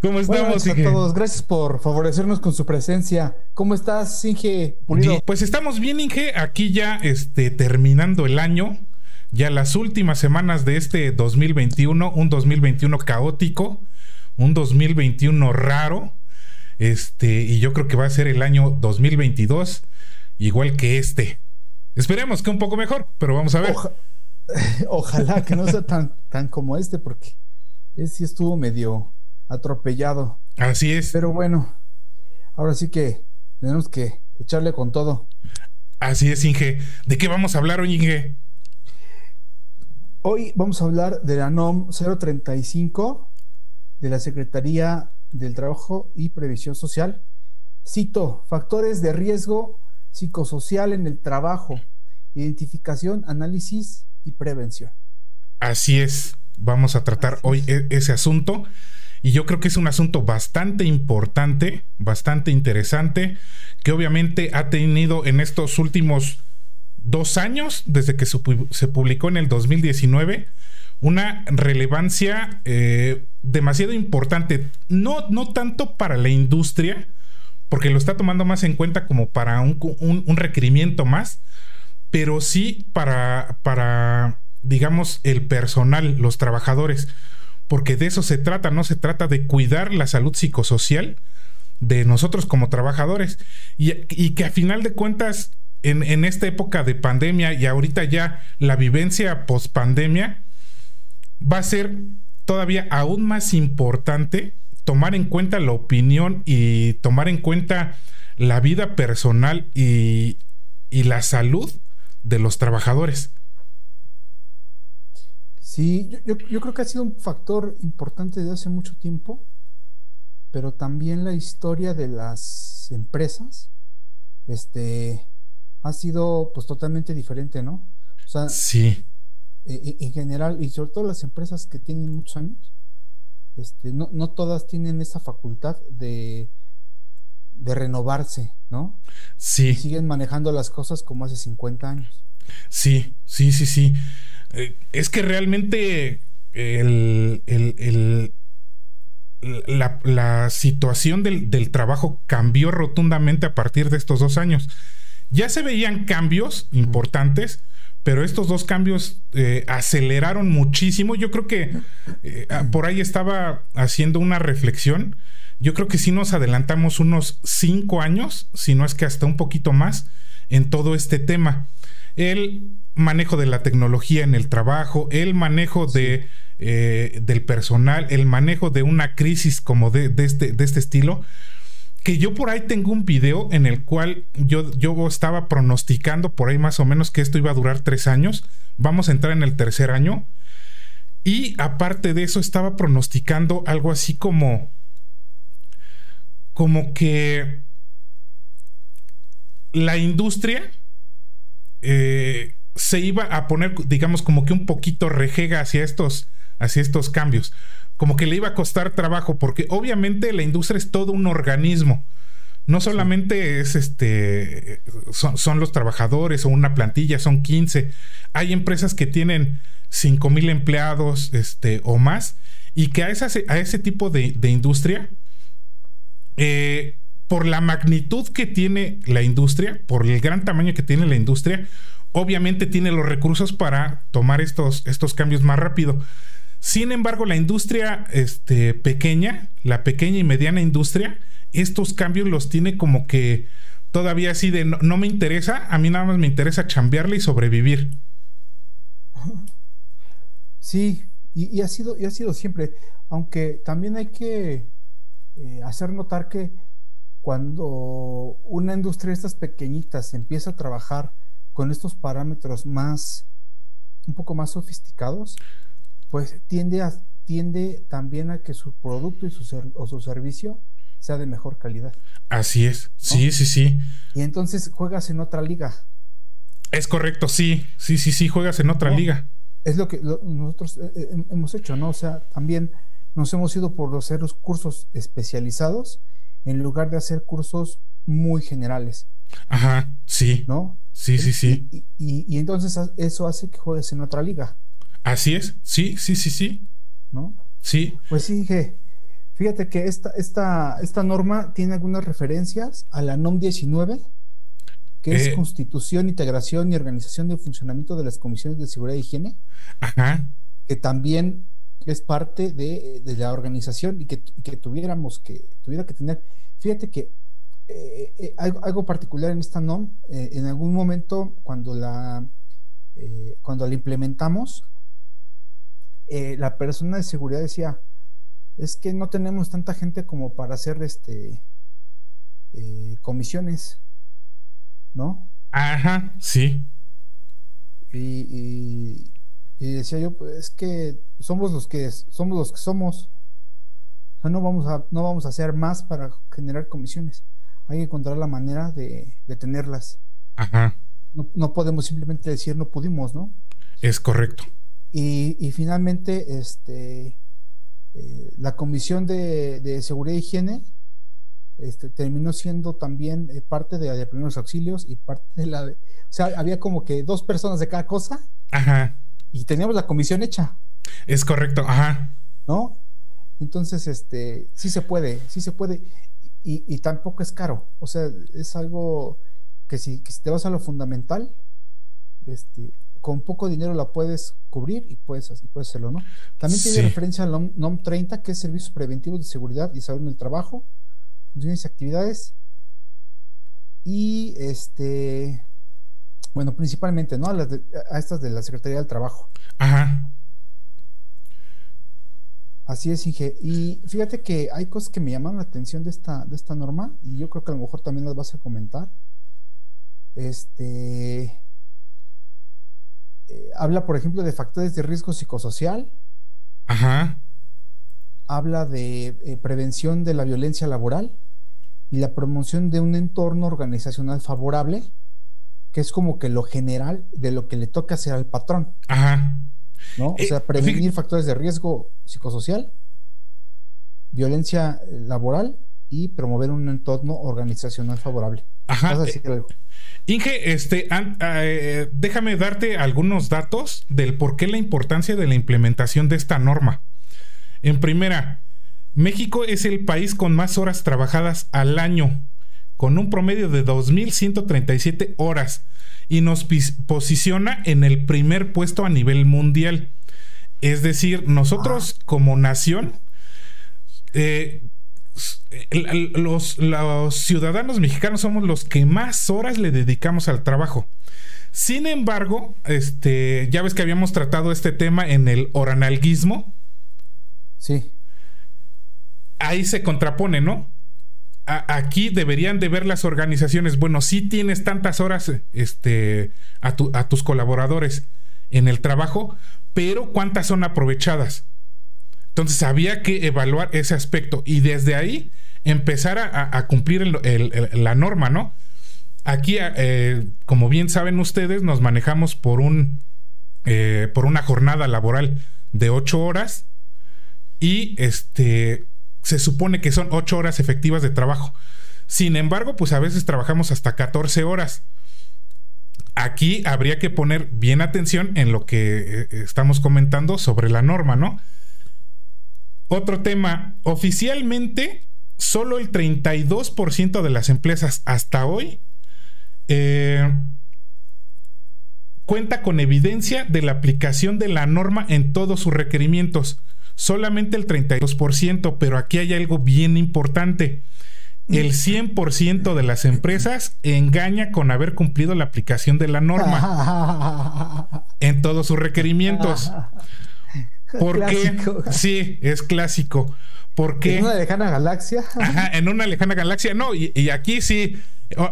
¿Cómo estamos, Buenas a todos. Gracias por favorecernos con su presencia. ¿Cómo estás, Inge Pulido? Pues estamos bien, Inge. Aquí ya este, terminando el año ya las últimas semanas de este 2021, un 2021 caótico, un 2021 raro, este, y yo creo que va a ser el año 2022 igual que este. Esperemos que un poco mejor, pero vamos a ver. ojalá que no sea tan, tan como este, porque sí estuvo medio atropellado. Así es. Pero bueno, ahora sí que tenemos que echarle con todo. Así es, Inge. ¿De qué vamos a hablar hoy, Inge? Hoy vamos a hablar de la NOM 035 de la Secretaría del Trabajo y Previsión Social. Cito, factores de riesgo psicosocial en el trabajo, identificación, análisis y prevención. Así es, vamos a tratar hoy e ese asunto y yo creo que es un asunto bastante importante, bastante interesante, que obviamente ha tenido en estos últimos dos años, desde que se publicó en el 2019, una relevancia eh, demasiado importante, no, no tanto para la industria, porque lo está tomando más en cuenta como para un, un, requerimiento más, pero sí para, para, digamos, el personal, los trabajadores, porque de eso se trata, no se trata de cuidar la salud psicosocial de nosotros como trabajadores y, que a final de cuentas en, esta época de pandemia y ahorita ya la vivencia post pandemia, va a ser todavía aún más importante tomar en cuenta la opinión y tomar en cuenta la vida personal y la salud de los trabajadores. Sí, yo, yo, creo que ha sido un factor importante desde hace mucho tiempo, pero también la historia de las empresas, este, ha sido pues totalmente diferente, ¿no? O sea, sí. E, e, en general, y sobre todo las empresas que tienen muchos años, este, no, no todas tienen esa facultad de, de renovarse, ¿no? Sí. siguen manejando las cosas como hace 50 años. Sí, sí, sí, sí. Eh, es que realmente la, situación del, del, trabajo cambió rotundamente a partir de estos dos años. Ya se veían cambios importantes, pero estos dos cambios eh, aceleraron muchísimo. Yo creo que eh, ah, por ahí estaba haciendo una reflexión. Yo creo que sí nos adelantamos unos cinco años, si no es que hasta un poquito más, en todo este tema. El manejo de la tecnología en el trabajo, el manejo de, eh, del personal, el manejo de una crisis como de, de, este, de este estilo que yo por ahí tengo un video en el cual yo, yo estaba pronosticando por ahí más o menos que esto iba a durar tres años. Vamos a entrar en el tercer año. Y aparte de eso, estaba pronosticando algo así como. como que la industria eh, se iba a poner, digamos, como que un poquito rejega hacia estos, hacia estos cambios como que le iba a costar trabajo, porque obviamente la industria es todo un organismo. No solamente es este, son, los trabajadores o una plantilla, son 15. Hay empresas que tienen 5 mil empleados este, o más y que a, a ese tipo de, industria, eh, por la magnitud que tiene la industria, por el gran tamaño que tiene la industria, obviamente tiene los recursos para tomar estos, estos cambios más rápido. Sin embargo, la industria este, pequeña, la pequeña y mediana industria, estos cambios los tiene como que todavía así de no, me interesa, a mí nada más me interesa chambearle y sobrevivir. Sí, y, ha sido, y ha sido siempre, aunque también hay que eh, hacer notar que cuando una industria de estas pequeñitas empieza a trabajar con estos parámetros más, un poco más sofisticados, pues tiende a, tiende también a que su producto y su o su servicio sea de mejor calidad. Así es, sí, sí, sí. Y entonces juegas en otra liga. Es correcto, sí, sí, sí, sí, juegas en otra liga. Es lo que nosotros eh, eh, hemos hecho, ¿no? O sea, también nos hemos ido por hacer los cursos especializados en lugar de hacer cursos muy generales. Ajá, sí. ¿No? Sí, sí, sí. Y, entonces eso hace que juegues en otra liga. Así es, sí, sí, sí, sí. ¿No? Sí. Pues sí, fíjate que esta, esta, esta norma tiene algunas referencias a la NOM 19, que es eh. Constitución, Integración y Organización de Funcionamiento de las Comisiones de Seguridad e Higiene. Ajá. Que también es parte de, la organización y que, tuviéramos que, tuviera que tener. Fíjate que eh, eh, algo, particular en esta NOM, eh, en algún momento cuando la, cuando la implementamos, la persona de seguridad decía, es que no tenemos tanta gente como para hacer este comisiones, ¿no? Ajá, sí. y, y decía yo, pues es que somos los que somos los que somos. O sea, no vamos a, no vamos a hacer más para generar comisiones. Hay que encontrar la manera de, tenerlas. Ajá. No, podemos simplemente decir no pudimos, ¿no? Es correcto. Y, finalmente, este, eh, la Comisión de, Seguridad e Higiene este, terminó siendo también eh, parte de la de primeros auxilios y parte de la de. O sea, había como que dos personas de cada cosa. Ajá y teníamos la comisión hecha. Es correcto, ajá. ¿No? Entonces, este, sí se puede, sí se puede. Y, tampoco es caro. O sea, es algo que si, te vas a lo fundamental, este, con poco dinero la puedes cubrir y puedes, y puedes hacerlo, ¿no? También tiene referencia al NOM, 30, que es Servicios Preventivos de Seguridad y Salud en el Trabajo, funciones y actividades. Y este, bueno, principalmente, ¿no? A, estas de la Secretaría del Trabajo. Ajá. Así es, Inge. Y fíjate que hay cosas que me llaman la atención de esta, de esta norma y yo creo que a lo mejor también las vas a comentar. Este eh, habla, por ejemplo, de factores de riesgo psicosocial. Ajá. Habla de eh, prevención de la violencia laboral y la promoción de un entorno organizacional favorable que es como que lo general de lo que le toca hacer al patrón. Ajá. ¿No? O eh, sea, prevenir factores de riesgo psicosocial, violencia eh, laboral y promover un entorno organizacional favorable. Ajá. Eh, Inge, este, déjame darte algunos datos del por qué la importancia de la implementación de esta norma. En primera, México es el país con más horas trabajadas al año con un promedio de 2.137 horas y nos posiciona en el primer puesto a nivel mundial. Es decir, nosotros como nación, eh, los, ciudadanos mexicanos somos los que más horas le dedicamos al trabajo. Sin embargo, este, ya ves que habíamos tratado este tema en el oranalguismo. Sí. Ahí se contrapone, ¿no? Aquí deberían de ver las organizaciones, bueno, si tienes tantas horas este, a, tus colaboradores en el trabajo, pero ¿cuántas son aprovechadas? Entonces había que evaluar ese aspecto y desde ahí empezar a, cumplir la norma, ¿no? Aquí, eh, como bien saben ustedes, nos manejamos por un eh, por una jornada laboral de ocho horas y este se supone que son 8 horas efectivas de trabajo. Sin embargo, pues a veces trabajamos hasta 14 horas. Aquí habría que poner bien atención en lo que eh, estamos comentando sobre la norma, ¿no? Otro tema, oficialmente solo el 32% de las empresas hasta hoy eh, cuenta con evidencia de la aplicación de la norma en todos sus requerimientos solamente el 32%, pero aquí hay algo bien importante. El 100% de las empresas engaña con haber cumplido la aplicación de la norma en todos sus requerimientos. ¿Por qué? Sí, es clásico. Porque, ¿En una lejana galaxia? en una lejana galaxia. No, y, aquí sí,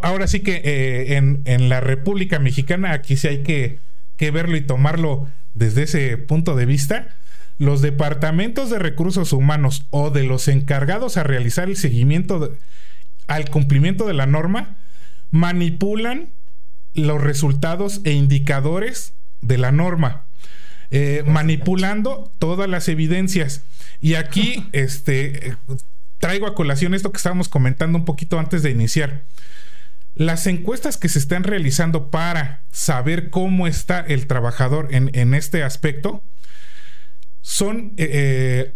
ahora sí que eh, en, la República Mexicana, aquí sí hay que, que verlo y tomarlo desde ese punto de vista los departamentos de recursos humanos o de los encargados a realizar el seguimiento al cumplimiento de la norma manipulan los resultados e indicadores de la norma, eh, manipulando todas las evidencias. Y aquí este, traigo a colación esto que estábamos comentando un poquito antes de iniciar. Las encuestas que se están realizando para saber cómo está el trabajador en, este aspecto son eh,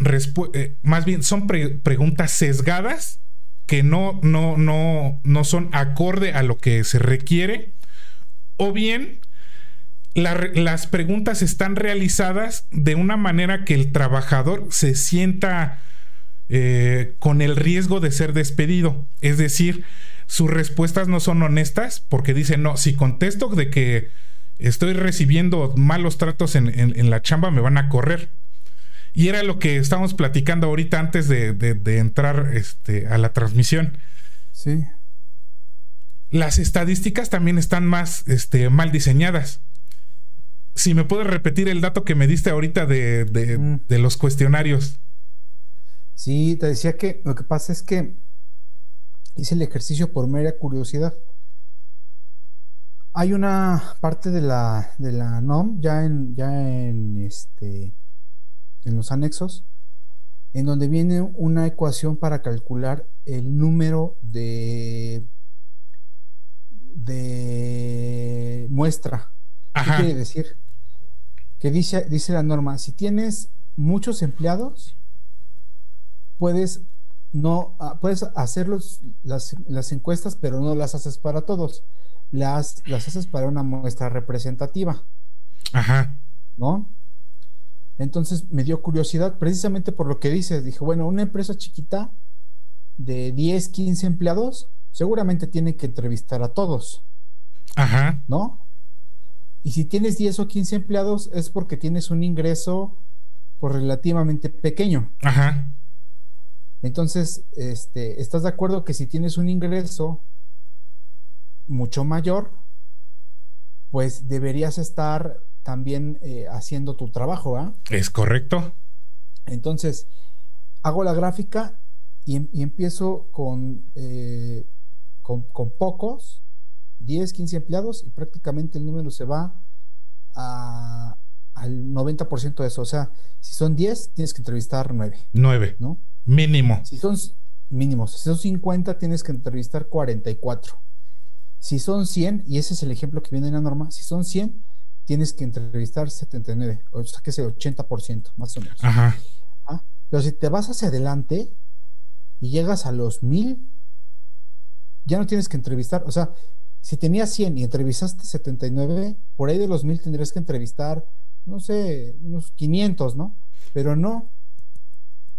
eh, más bien son preguntas sesgadas que no, no, no, no son acorde a lo que se requiere o bien las preguntas están realizadas de una manera que el trabajador se sienta eh, con el riesgo de ser despedido. Es decir, sus respuestas no son honestas porque dicen, no, si contesto de que estoy recibiendo malos tratos en, la chamba, me van a correr. Y era lo que estábamos platicando ahorita antes de, entrar este, a la transmisión. Sí las estadísticas también están más este, mal diseñadas. Si me puedes repetir el dato que me diste ahorita de, de, los cuestionarios. Sí, te decía que lo que pasa es que hice el ejercicio por mera curiosidad. Hay una parte de la, de la NOM ya en, ya en, este, en los anexos en donde viene una ecuación para calcular el número de de muestra. ¿Qué quiere decir? Que dice, dice la norma, si tienes muchos empleados, puedes no ah, puedes hacer las, encuestas, pero no las haces para todos. Las, las haces para una muestra representativa. Ajá. ¿No? Entonces me dio curiosidad, precisamente por lo que dices. Dije, bueno, una empresa chiquita de 10, 15 empleados, seguramente tiene que entrevistar a todos. Ajá. ¿No? Y si tienes 10 o 15 empleados es porque tienes un ingreso pues, relativamente pequeño. Ajá. Entonces, este, ¿estás de acuerdo que si tienes un ingreso mucho mayor, pues deberías estar también eh, haciendo tu trabajo, ¿ah? Es correcto. Entonces, hago la gráfica y, em, empiezo con eh, con, pocos, 10, 15 empleados, y prácticamente el número se va al 90% de eso. O sea, si son 10, tienes que entrevistar 9. 9. ¿No? Mínimo. Si son mínimos, si son 50, tienes que entrevistar 44. Si son 100, y ese es el ejemplo que viene en la norma, si son 100, tienes que entrevistar 79, o sea, que es el 80%, más o menos. Ajá. ¿Ah? Pero si te vas hacia adelante y llegas a los 1000, ya no tienes que entrevistar, o sea, si tenías 100 y entrevistaste 79, por ahí de los 1000 tendrías que entrevistar, no sé, unos 500, ¿no? Pero no,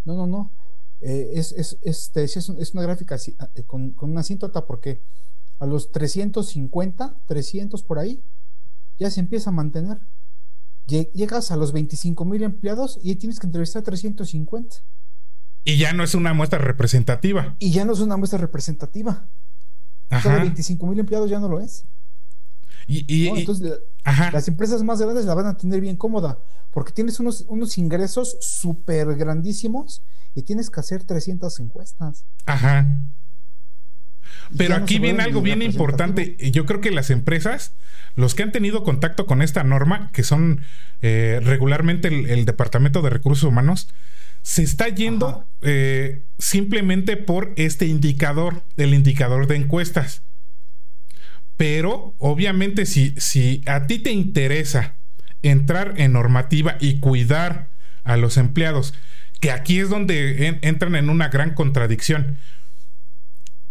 no, no, no. Eh, es, es, es, es, una gráfica así, ah, eh, con, con, una asíntota porque a los 350, 300 por ahí, ya se empieza a mantener. Llegas a los 25 mil empleados y tienes que entrevistar 350. Y ya no es una muestra representativa. Y ya no es una muestra representativa. Ajá. 25 mil empleados ya no lo es. Y, entonces, las empresas más grandes la van a tener bien cómoda, porque tienes unos, unos ingresos súper grandísimos y tienes que hacer 300 encuestas. Ajá. Pero aquí viene algo bien importante. Yo creo que las empresas, los que han tenido contacto con esta norma, que son eh, regularmente el, Departamento de Recursos Humanos, se está yendo eh, simplemente por este indicador, el indicador de encuestas. Pero obviamente si, si a ti te interesa entrar en normativa y cuidar a los empleados, que aquí es donde entran en una gran contradicción.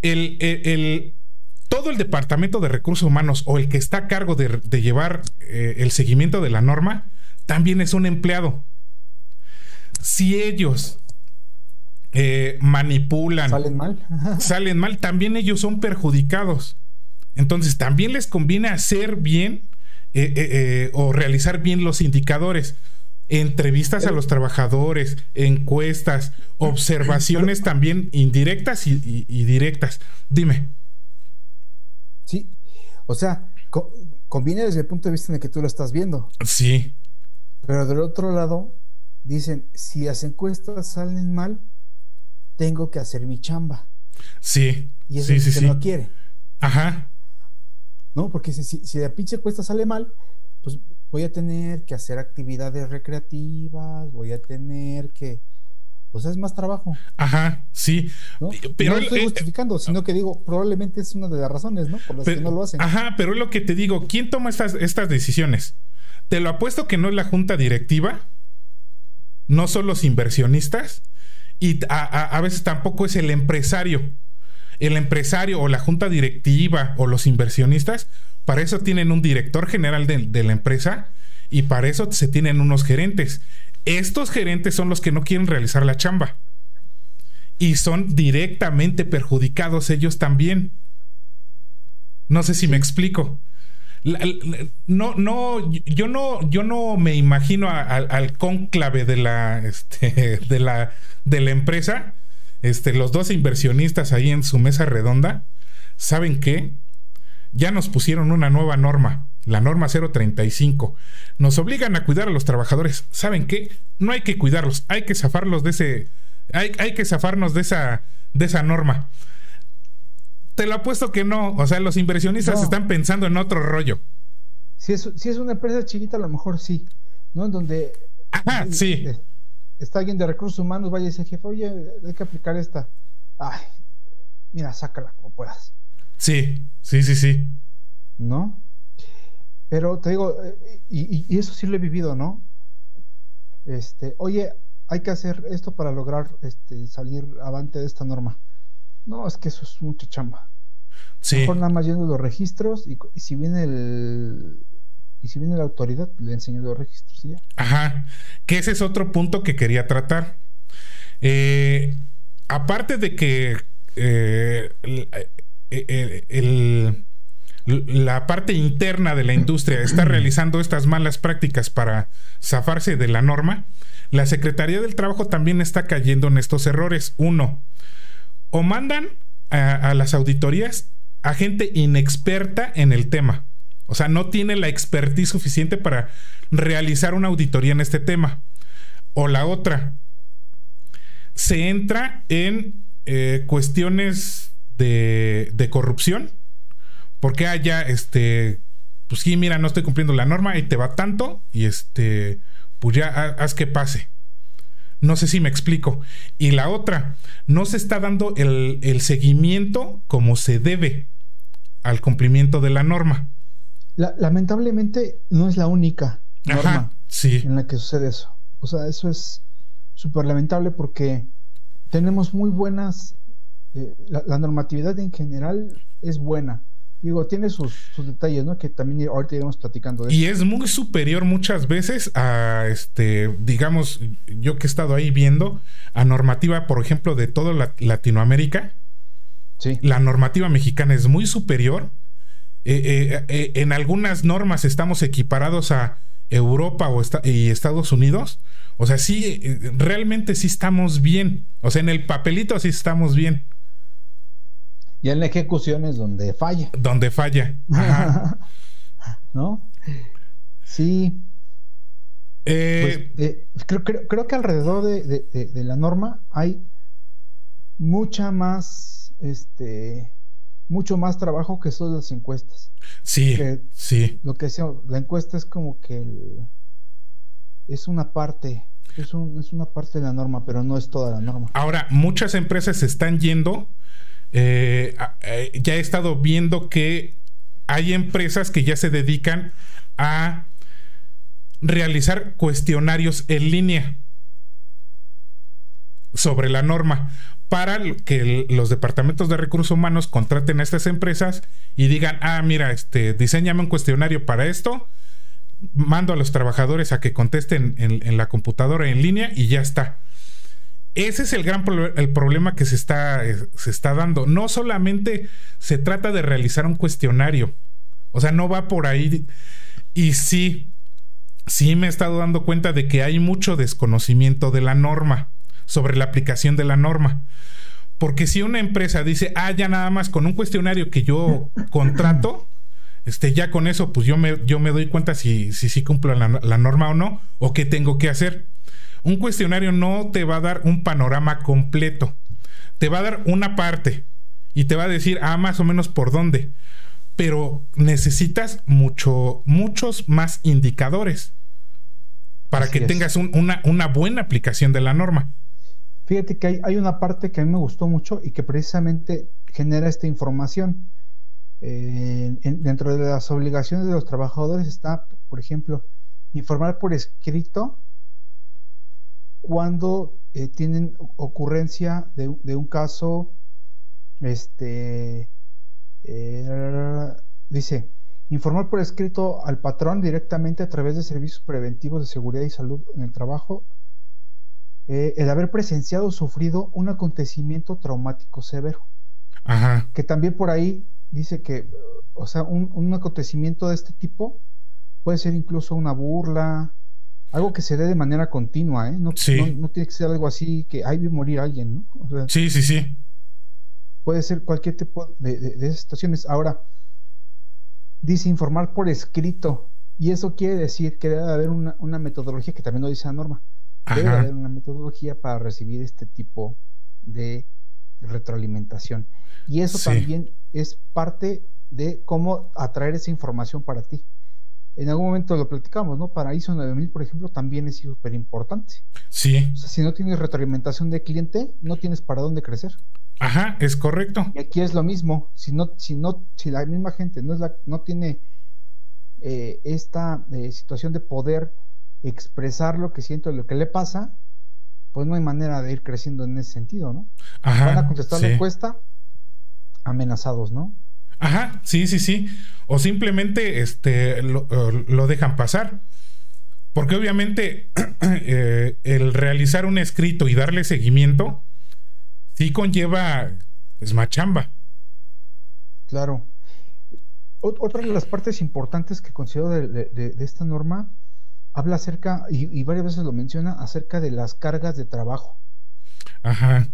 El, todo el Departamento de Recursos Humanos o el que está a cargo de, llevar eh, el seguimiento de la norma, también es un empleado si ellos eh, manipulan, salen mal, salen mal, también ellos son perjudicados. Entonces, también les conviene hacer bien eh, o realizar bien los indicadores. Entrevistas a los trabajadores, encuestas, observaciones también indirectas y, directas. Dime. Sí, o sea, conviene desde el punto de vista en el que tú lo estás viendo. Sí. Pero del otro lado, dicen, si las encuestas salen mal, tengo que hacer mi chamba. Sí. Y eso sí, es sí, que sí. no quiere. Ajá. ¿No? Porque si, si, si la pinche encuesta sale mal, pues voy a tener que hacer actividades recreativas, voy a tener que. O sea, es más trabajo. Ajá, sí. ¿no? Pero no lo estoy eh, justificando, sino que digo, probablemente es una de las razones, ¿no? Por las Pero- que no lo hacen. Ajá, pero es lo que te digo. ¿Quién toma estas, estas decisiones? Te lo apuesto que no es la junta directiva, no son los inversionistas y a, a- a veces tampoco es el empresario. El empresario o la junta directiva o los inversionistas, para eso tienen un director general de, la empresa y para eso se tienen unos gerentes. Estos gerentes son los que no quieren realizar la chamba y son directamente perjudicados ellos también. No sé si me explico. No, no, yo no, yo no me imagino al cónclave de la, este, de la, de la empresa, este, los dos inversionistas ahí en su mesa redonda. ¿Saben qué? Ya nos pusieron una nueva norma, la norma 035. Nos obligan a cuidar a los trabajadores. ¿Saben qué? No hay que cuidarlos, hay que zafarlos de ese, hay, hay que zafarnos de esa, de esa norma. Te lo apuesto que no. O sea, los inversionistas No. están pensando en otro rollo. Si es, si es una empresa chiquita, a lo mejor sí, ¿no? En donde Ajá, sí. Está alguien de recursos humanos, vaya y dice, jefe, oye, hay que aplicar esta. Ay, mira, sácala como puedas, Sí, sí, sí, sí. ¿no? Pero te digo, eh, y, y- y eso sí lo he vivido, ¿no? Este, oye, hay que hacer esto para lograr este, salir avante de esta norma. No, es que eso es mucha chamba. Sí. Mejor nada más yendo los registros y, y si viene el y si viene la autoridad, le enseño los registros y ya. Ajá. Que ese es otro punto que quería tratar. Eh, aparte de que eh, el- el- el- la parte interna de la industria está realizando estas malas prácticas para zafarse de la norma, la Secretaría del Trabajo también está cayendo en estos errores. Uno, o mandan a, a las auditorías a gente inexperta en el tema. O sea, no tiene la expertise suficiente para realizar una auditoría en este tema. O la otra, se entra en eh, cuestiones de, corrupción. Porque haya, este, pues sí, mira, no estoy cumpliendo la norma y te va tanto y este, pues ya ha- haz que pase. No sé si me explico. Y la otra, no se está dando el seguimiento como se debe al cumplimiento de la norma. La- lamentablemente no es la única norma Ajá, sí. en la que sucede eso. O sea, eso es súper lamentable porque tenemos muy buenas, eh, la, la normatividad en general es buena. Digo, tiene sus, sus detalles, ¿no? Que también ahorita iremos platicando de Y eso. es muy superior muchas veces a, este, digamos, yo que he estado ahí viendo, a normativa, por ejemplo, de toda la- Latinoamérica. Sí. La normativa mexicana es muy superior. Eh, eh, eh, en algunas normas estamos equiparados a Europa o esta- y Estados Unidos. O sea, sí, realmente sí estamos bien. O sea, en el papelito sí estamos bien. Y en la ejecución es donde falla. Donde falla. Ajá. ¿No? Sí. Eh, Pues, eh, creo, creo- creo que alrededor de, de- de- de la norma hay mucha más, este, mucho más trabajo que son las encuestas. sí, que- sí. Lo que decía, la encuesta es como que el- es una parte, es, un- es una parte de la norma, pero no es toda la norma. Ahora, muchas empresas se están yendo. eh, eh, ya he estado viendo que hay empresas que ya se dedican a realizar cuestionarios en línea sobre la norma para que los departamentos de recursos humanos contraten a estas empresas y digan, ah, mira, este, diseñame un cuestionario para esto, mando a los trabajadores a que contesten en, la computadora en línea y ya está. Ese es el gran el problema que se está, eh, se está dando. No solamente se trata de realizar un cuestionario, o sea, no va por ahí. Y sí, sí me he estado dando cuenta de que hay mucho desconocimiento de la norma, sobre la aplicación de la norma. Porque si una empresa dice, ah, ya nada más con un cuestionario que yo contrato, este, ya con eso, pues yo me, yo me doy cuenta si, si, sí cumplo la, la norma o no, o qué tengo que hacer. Un cuestionario no te va a dar un panorama completo. Te va a dar una parte y te va a decir, ah, más o menos por dónde. Pero necesitas mucho, muchos más indicadores para que tengas una, una, buena aplicación de la norma. Fíjate que hay, una parte que a mí me gustó mucho y que precisamente genera esta información. Eh, dentro de las obligaciones de los trabajadores está, por ejemplo, informar por escrito cuando eh, tienen ocurrencia de, un caso, este, eh, dice, informar por escrito al patrón directamente a través de servicios preventivos de seguridad y salud en el trabajo, eh, el haber presenciado o sufrido un acontecimiento traumático severo. Ajá. Que también por ahí dice que, o sea, un, un acontecimiento de este tipo puede ser incluso una burla, algo que se dé de manera continua, ¿eh? No, no, tiene que ser algo así que hay de morir alguien, ¿no? sí, sí, sí. Puede ser cualquier tipo de, de, situaciones. Ahora, dice informar por escrito, y eso quiere decir que debe haber una, una metodología, que también lo dice la norma, debe haber una metodología para recibir este tipo de retroalimentación. Y eso también es parte de cómo atraer esa información para ti en algún momento lo platicamos, ¿no? Para ISO 9000, por ejemplo, también es súper importante. Sí. O sea, si no tienes retroalimentación de cliente, no tienes para dónde crecer. Ajá, es correcto. Y aquí es lo mismo. Si no, si no, si la misma gente no es la, no tiene eh, esta eh, situación de poder expresar lo que siento, lo que le pasa, pues no hay manera de ir creciendo en ese sentido, ¿no? Ajá, Van a contestar la encuesta amenazados, ¿no? Ajá, sí, sí, sí. O simplemente este, lo, dejan pasar. Porque obviamente eh, el realizar un escrito y darle seguimiento sí conlleva es machamba. Claro. Otra de las partes importantes que considero de, esta norma habla acerca, y, varias veces lo menciona, acerca de las cargas de trabajo. Ajá.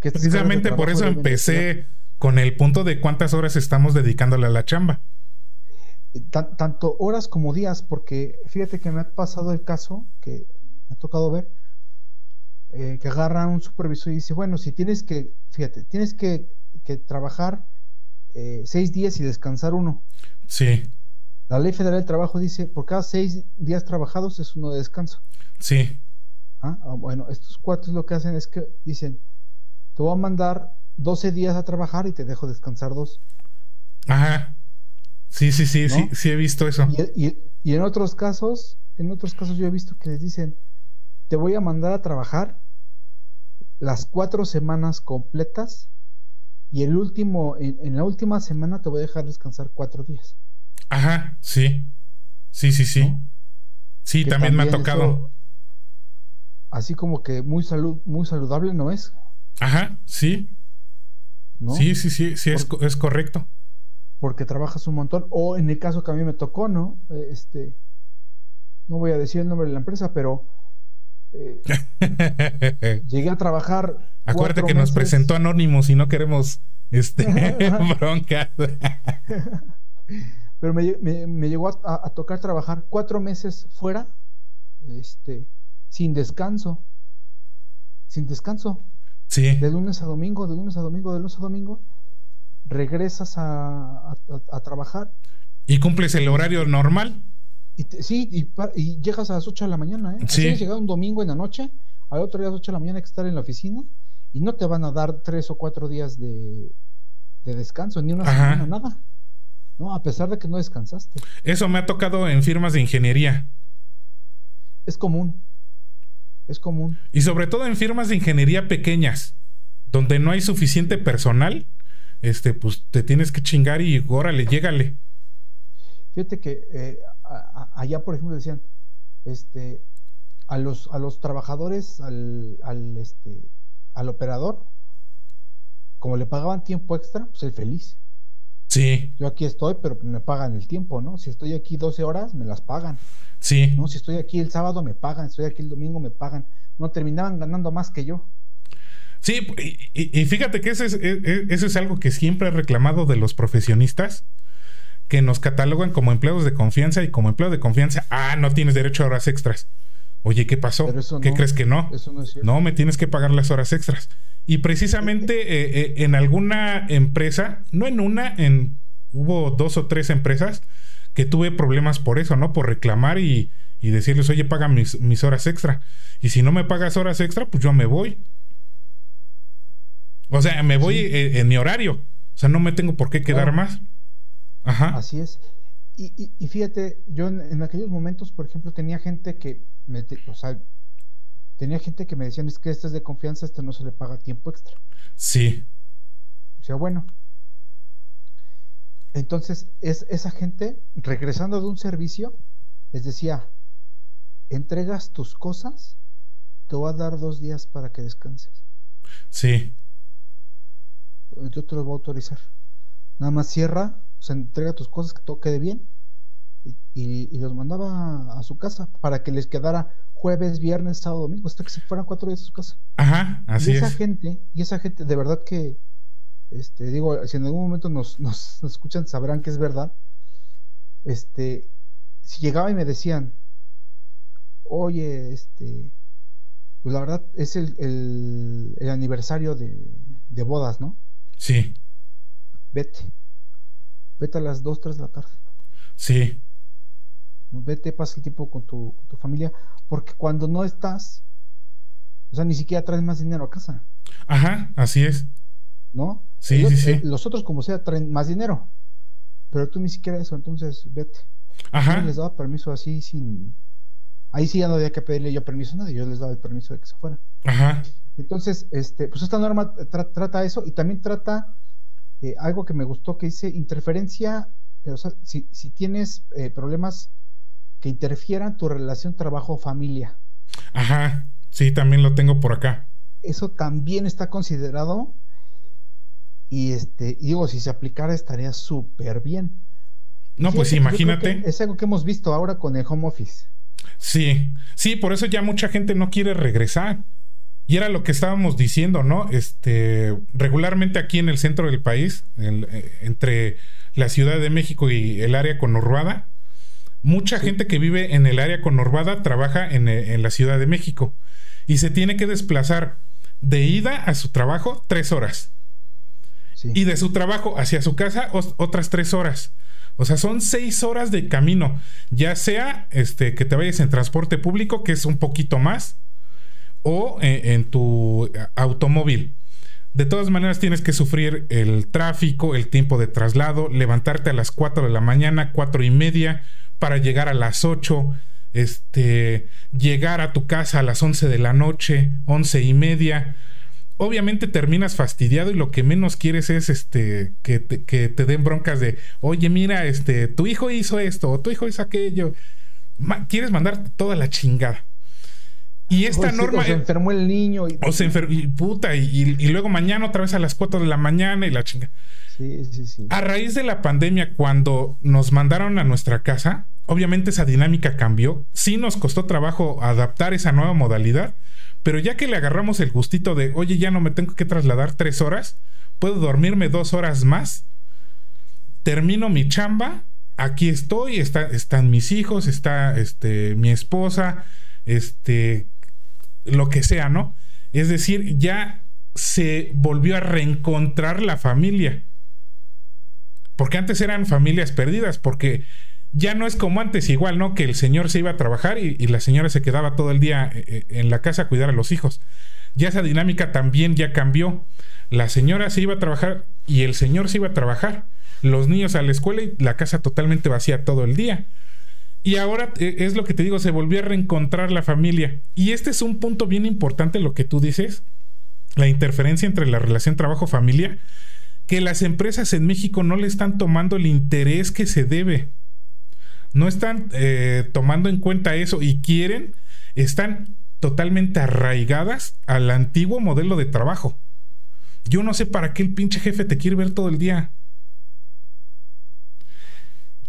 Precisamente por eso empecé con el punto de cuántas horas estamos dedicándole a la chamba. tanto horas como días, porque fíjate que me ha pasado el caso que me ha tocado ver, eh, que agarra un supervisor y dice, bueno, si tienes que, fíjate, tienes que, trabajar eh, seis días y descansar uno. Sí. La ley federal del trabajo dice, por cada seis días trabajados es uno de descanso. Sí. Ah, ah bueno, estos cuatro lo que hacen es que dicen, te voy a mandar 12 días a trabajar y te dejo descansar dos. Ajá. Sí, sí, sí, sí, sí he visto eso. Y, y, en otros casos, en otros casos yo he visto que les dicen, te voy a mandar a trabajar las cuatro semanas completas y el último, en, la última semana te voy a dejar descansar cuatro días. Ajá, sí. Sí, sí, sí. Sí, también, me ha tocado. así como que muy salud, muy saludable, ¿no es? Ajá, sí. Sí, sí, sí, sí, es, es, correcto. Porque trabajas un montón. O en el caso que a mí me tocó, ¿no? Este, no voy a decir el nombre de la empresa, pero eh, llegué a trabajar. Acuérdate que nos presentó Anónimos y no queremos este, broncas. Pero me, me, llegó a, a, tocar trabajar cuatro meses fuera, este, sin descanso. Sin descanso. De lunes a domingo, de lunes a domingo, de lunes a domingo, regresas a, trabajar. ¿Y cumples el horario normal? Y sí, y, llegas a las 8 de la mañana, ¿eh? Sí. llegado un domingo en la noche, al otro día a las 8 de la mañana hay que estar en la oficina y no te van a dar tres o cuatro días de, descanso, ni una semana, nada. No, a pesar de que no descansaste. Eso me ha tocado en firmas de ingeniería. Es común es común. Y sobre todo en firmas de ingeniería pequeñas, donde no hay suficiente personal, este, pues te tienes que chingar y órale, llégale. Fíjate que eh, allá, por ejemplo, decían, este, a los, a los trabajadores, al, al, este, al operador, como le pagaban tiempo extra, pues el feliz. Sí. Yo aquí estoy, pero me pagan el tiempo, ¿no? Si estoy aquí 12 horas, me las pagan. Sí. ¿no? Si estoy aquí el sábado me pagan, si estoy aquí el domingo me pagan. No terminaban ganando más que yo. Sí, y, fíjate que eso es, e, e, eso es algo que siempre he reclamado de los profesionistas, que nos catalogan como empleados de confianza y como empleado de confianza, ah, no tienes derecho a horas extras. Oye, ¿qué pasó? ¿Qué crees que no? no, me tienes que pagar las horas extras. Y precisamente eh, eh, en alguna empresa, no en una, en hubo dos o tres empresas que tuve problemas por eso, ¿no? Por reclamar y, decirles, oye, paga mis, mis, horas extra. Y si no me pagas horas extra, pues yo me voy. O sea, me voy eh, en, mi horario. O sea, no me tengo por qué quedar más. Ajá. Así es. Y, fíjate, yo en, aquellos momentos, por ejemplo, tenía gente que me, o sea, tenía gente que me decían, es que este es de confianza, este no se le paga tiempo extra. Sí. O sea, bueno. Entonces, es, esa gente, regresando de un servicio, les decía, entregas tus cosas, te voy a dar dos días para que descanses. Sí. Yo te lo voy a autorizar. Nada más cierra, o sea, entrega tus cosas, que todo quede bien. Y, los mandaba a su casa para que les quedara jueves, viernes, sábado, domingo, hasta que se fueran cuatro días a su casa. Ajá, así y esa gente, y esa gente, de verdad que, este, digo, si en algún momento nos, nos, escuchan, sabrán que es verdad. Este, si llegaba y me decían, oye, este, pues la verdad es el, el, aniversario de, de bodas, ¿no? Sí. Vete Vete a las 2, 3 de la tarde. Sí. Vete, pasa el tiempo con tu, familia, porque cuando no estás, o sea, ni siquiera traes más dinero a casa. Ajá, así es. ¿No? Sí, sí, sí. Eh, los otros, como sea, traen más dinero, pero tú ni siquiera eso, entonces vete. Ajá. Yo les daba permiso así sin. Ahí sí ya no había que pedirle yo permiso a nadie, yo les daba el permiso de que se fueran. Ajá. Entonces, este, pues esta norma trata eso y también trata eh, algo que me gustó que dice interferencia, o sea, si, tienes eh, problemas que interfieran tu relación trabajo-familia. Ajá, sí, también lo tengo por acá. Eso también está considerado y este, digo, si se aplicara estaría súper bien. No, pues imagínate. Es algo que hemos visto ahora con el home office. Sí, sí, por eso ya mucha gente no quiere regresar. Y era lo que estábamos diciendo, ¿no? Este, regularmente aquí en el centro del país, eh, entre la Ciudad de México y el área conurbada, mucha gente que vive en el área conurbada trabaja en, eh, la Ciudad de México y se tiene que desplazar de ida a su trabajo tres horas. Y de su trabajo hacia su casa otras tres horas. O sea, son seis horas de camino. Ya sea este, que te vayas en transporte público, que es un poquito más, o eh, en, tu automóvil. De todas maneras tienes que sufrir el tráfico, el tiempo de traslado, levantarte a las 4 de la mañana, cuatro y media, para llegar a las 8, este, llegar a tu casa a las 11 de la noche, once y media. Obviamente terminas fastidiado y lo que menos quieres es este, que, te, que te den broncas de, oye, mira, este, tu hijo hizo esto o tu hijo hizo aquello. quieres mandar toda la chingada. Y esta norma. se enfermó el niño. Y, o se enfermó. Y puta, y, luego mañana otra vez a las 4 de la mañana y la chinga. Sí, sí, sí. A raíz de la pandemia, cuando nos mandaron a nuestra casa, obviamente esa dinámica cambió. Sí nos costó trabajo adaptar esa nueva modalidad, pero ya que le agarramos el gustito de, oye, ya no me tengo que trasladar tres horas, puedo dormirme dos horas más, termino mi chamba, aquí estoy, está, están mis hijos, está este, mi esposa, este, lo que sea, ¿no? Es decir, ya se volvió a reencontrar la familia. Porque antes eran familias perdidas, porque ya no es como antes, igual, ¿no? Que el señor se iba a trabajar y, la señora se quedaba todo el día eh, eh, en la casa a cuidar a los hijos. Ya esa dinámica también ya cambió. La señora se iba a trabajar y el señor se iba a trabajar. Los niños a la escuela y la casa totalmente vacía todo el día. Y ahora eh, es lo que te digo, se volvió a reencontrar la familia. Y este es un punto bien importante lo que tú dices, la interferencia entre la relación trabajo-familia, que las empresas en México no le están tomando el interés que se debe. No están eh, tomando en cuenta eso y quieren, están totalmente arraigadas al antiguo modelo de trabajo. Yo no sé para qué el pinche jefe te quiere ver todo el día.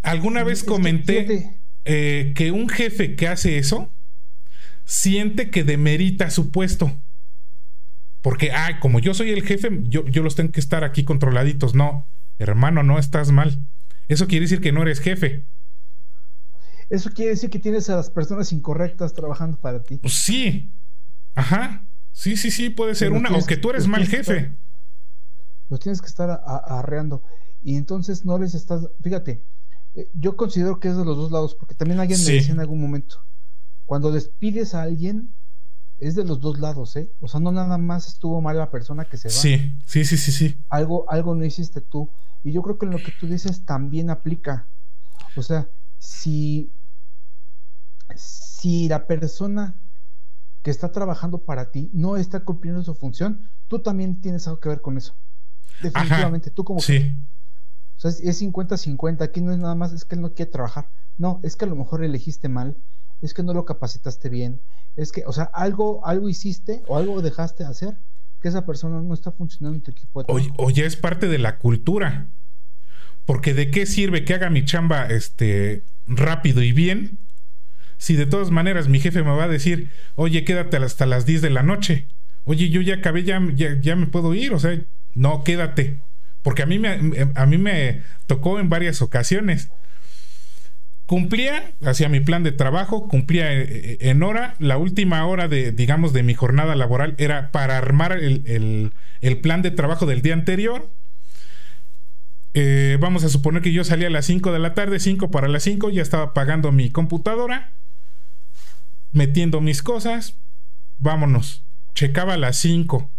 Alguna vez comenté... Eh, que un jefe que hace eso siente que demerita su puesto. Porque, ay, como yo soy el jefe, yo, yo los tengo que estar aquí controladitos. No, hermano, no estás mal. Eso quiere decir que no eres jefe. Eso quiere decir que tienes a las personas incorrectas trabajando para ti. Pues sí. Ajá. Sí, sí, sí, puede ser una. O que tú eres mal jefe. los tienes que estar arreando. Y entonces no les estás. Fíjate, eh, yo considero que es de los dos lados, porque también alguien me decía en algún momento: cuando despides a alguien, es de los dos lados, ¿eh? O sea, no nada más estuvo mal la persona que se va. Sí, sí, sí, sí, sí. Algo, algo no hiciste tú. Y yo creo que lo que tú dices también aplica. O sea, si, si la persona que está trabajando para ti no está cumpliendo su función, tú también tienes algo que ver con eso. Definitivamente, tú como... Sí. o sea, es 50-50, aquí no es nada más, es que él no quiere trabajar. No, es que a lo mejor elegiste mal, es que no lo capacitaste bien, es que, o sea, algo, algo hiciste o algo dejaste de hacer que esa persona no está funcionando en tu equipo de trabajo. O, ya es parte de la cultura. Porque de qué sirve que haga mi chamba este rápido y bien si de todas maneras mi jefe me va a decir, oye, quédate hasta las 10 de la noche. Oye, yo ya acabé, ya, ya, me puedo ir. O sea, no, quédate. Porque a mí me, a mí me tocó en varias ocasiones cumplía, hacía mi plan de trabajo, cumplía eh, eh, en hora. La última hora de, digamos, de mi jornada laboral era para armar el, plan de trabajo del día anterior. Eh, vamos a suponer que yo salía a las 5 de la tarde, 5 para las 5, ya estaba pagando mi computadora, metiendo mis cosas, vámonos. Checaba a las 5.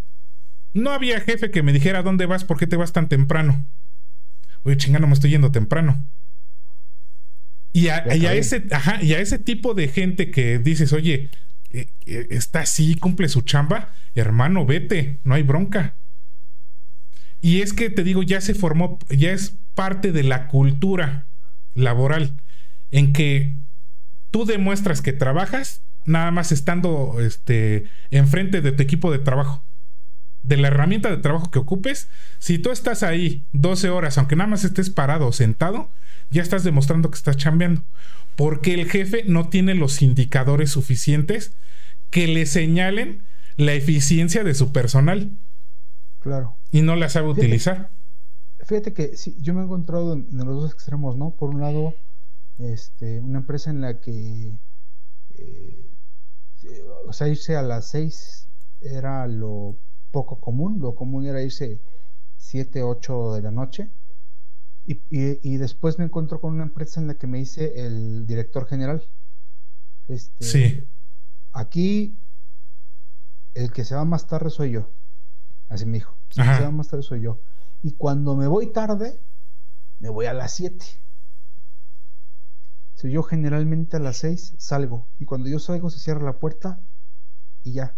No había jefe que me dijera dónde vas, por qué te vas tan temprano. Oye, chingano, me estoy yendo temprano. Y a, ese, y a ese tipo de gente que dices, oye, eh, eh, está así, cumple su chamba, hermano, vete, no hay bronca. Y es que te digo, ya se formó, ya es parte de la cultura laboral, en que tú demuestras que trabajas nada más estando este, enfrente de tu equipo de trabajo. De la herramienta de trabajo que ocupes, si tú estás ahí 12 horas, aunque nada más estés parado o sentado, ya estás demostrando que estás chambeando. Porque el jefe no tiene los indicadores suficientes que le señalen la eficiencia de su personal. Claro. Y no la sabe utilizar. Fíjate que sí, yo me he encontrado en, los dos extremos, ¿no? Por un lado, este, una empresa en la que, eh, o sea, irse a las seis era lo poco común, lo común era irse siete, ocho de la noche y, después me encuentro con una empresa en la que me hice el director general. Este, sí. Aquí el que se va más tarde soy yo. Así me dijo. Que se va más tarde soy yo. Y cuando me voy tarde, me voy a las 7. Si yo generalmente a las 6 salgo. Y cuando yo salgo se cierra la puerta y ya.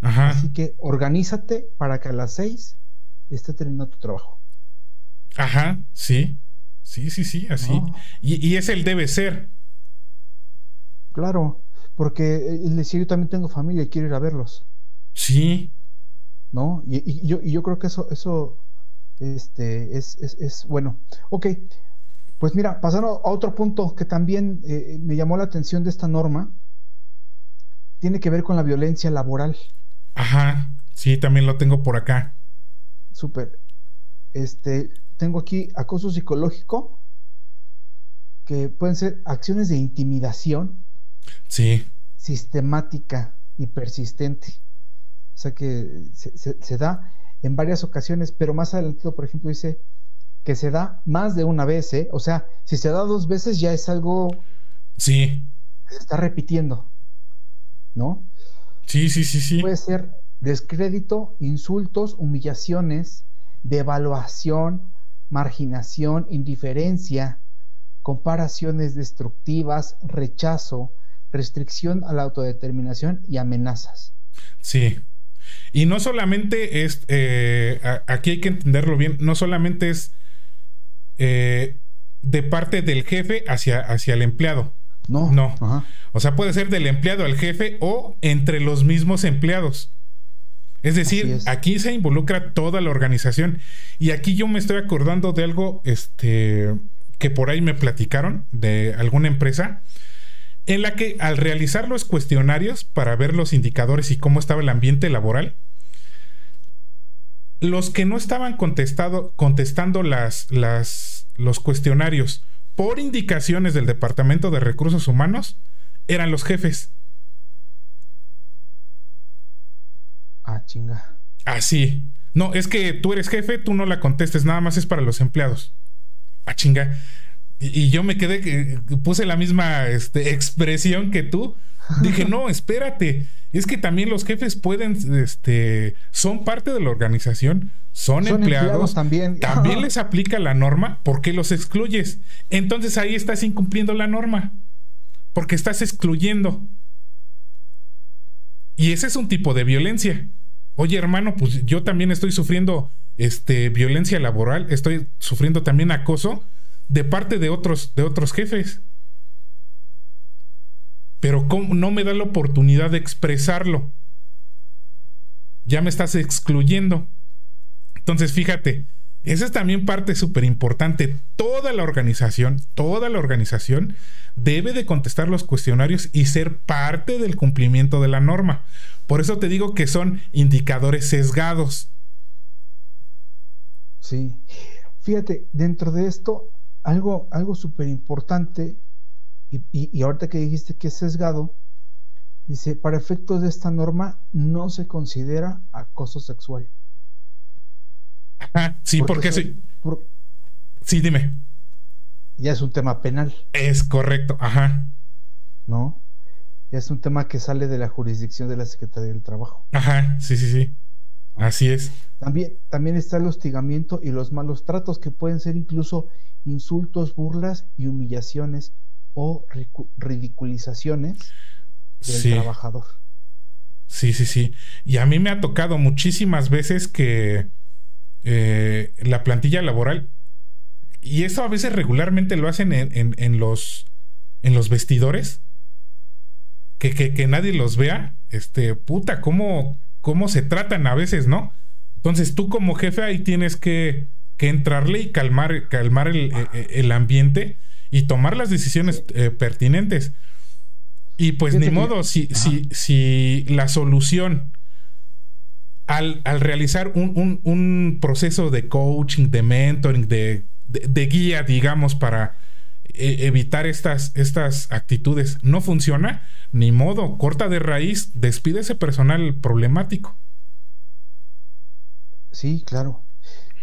Así que organízate para que a las 6 esté terminando tu trabajo. Ajá, sí. Sí, sí, sí, así. Y, es el debe ser. Claro, porque eh, decía yo también tengo familia y quiero ir a verlos. Sí. ¿No? Y, yo, yo, creo que eso, eso este, es, es, bueno. Ok, pues mira, pasando a otro punto que también eh, me llamó la atención de esta norma, tiene que ver con la violencia laboral. Ajá, sí, también lo tengo por acá. Súper. Este, tengo aquí acoso psicológico, que pueden ser acciones de intimidación. Sí. Sistemática y persistente. O sea que se, da en varias ocasiones, pero más adelante, por ejemplo, dice que se da más de una vez, ¿eh? O sea, si se da dos veces ya es algo. Sí. se está repitiendo. ¿No? Sí, sí, sí, sí. Puede ser descrédito, insultos, humillaciones, devaluación, marginación, indiferencia, comparaciones destructivas, rechazo, restricción a la autodeterminación y amenazas. Sí. Y no solamente es, eh, aquí hay que entenderlo bien, no solamente es eh, de parte del jefe hacia, hacia el empleado. No. No. O sea, puede ser del empleado al jefe o entre los mismos empleados. Es decir, aquí se involucra toda la organización. Y aquí yo me estoy acordando de algo este, que por ahí me platicaron de alguna empresa, en la que al realizar los cuestionarios para ver los indicadores y cómo estaba el ambiente laboral, los que no estaban contestando las, las, los cuestionarios por indicaciones del Departamento de Recursos Humanos, eran los jefes. Ah, chinga. Así. No, es que tú eres jefe, tú no la contestes, nada más es para los empleados. Ah, chinga. Y, yo me quedé, que puse la misma este, expresión que tú. Dije, no, espérate. Es que también los jefes pueden, este, son parte de la organización, son, empleados, también. También les aplica la norma, ¿por qué los excluyes? Entonces ahí estás incumpliendo la norma, porque estás excluyendo. Y ese es un tipo de violencia. Oye, hermano, pues yo también estoy sufriendo este, violencia laboral, estoy sufriendo también acoso de parte de otros, de otros jefes. Pero no me da la oportunidad de expresarlo. Ya me estás excluyendo. Entonces, fíjate, esa es también parte súper importante. Toda la organización, toda la organización debe de contestar los cuestionarios y ser parte del cumplimiento de la norma. Por eso te digo que son indicadores sesgados. Sí. Fíjate, dentro de esto algo, algo súper importante, y, ahorita que dijiste que es sesgado, dice, para efectos de esta norma no se considera acoso sexual. sí, porque, sí. sí, dime. Ya es un tema penal. Es correcto, ajá. ¿No? Ya es un tema que sale de la jurisdicción de la Secretaría del Trabajo. Ajá, sí, sí, sí. Así es. También, también está el hostigamiento y los malos tratos que pueden ser incluso insultos, burlas y humillaciones o ridiculizaciones del trabajador. Sí, sí, sí. Y a mí me ha tocado muchísimas veces que eh, la plantilla laboral, y eso a veces regularmente lo hacen en, los, en los vestidores, que, que, nadie los vea, este, puta, cómo, cómo se tratan a veces, ¿no? Entonces tú como jefe ahí tienes que que entrarle y calmar, calmar el, e, e, el, ambiente y tomar las decisiones eh, pertinentes. Y pues ni modo, si, si, si, la solución al, al realizar un, un, un, proceso de coaching, de mentoring, de, de, guía, digamos, para evitar estas, estas actitudes no funciona, ni modo, corta de raíz, despide ese personal problemático. Sí, claro.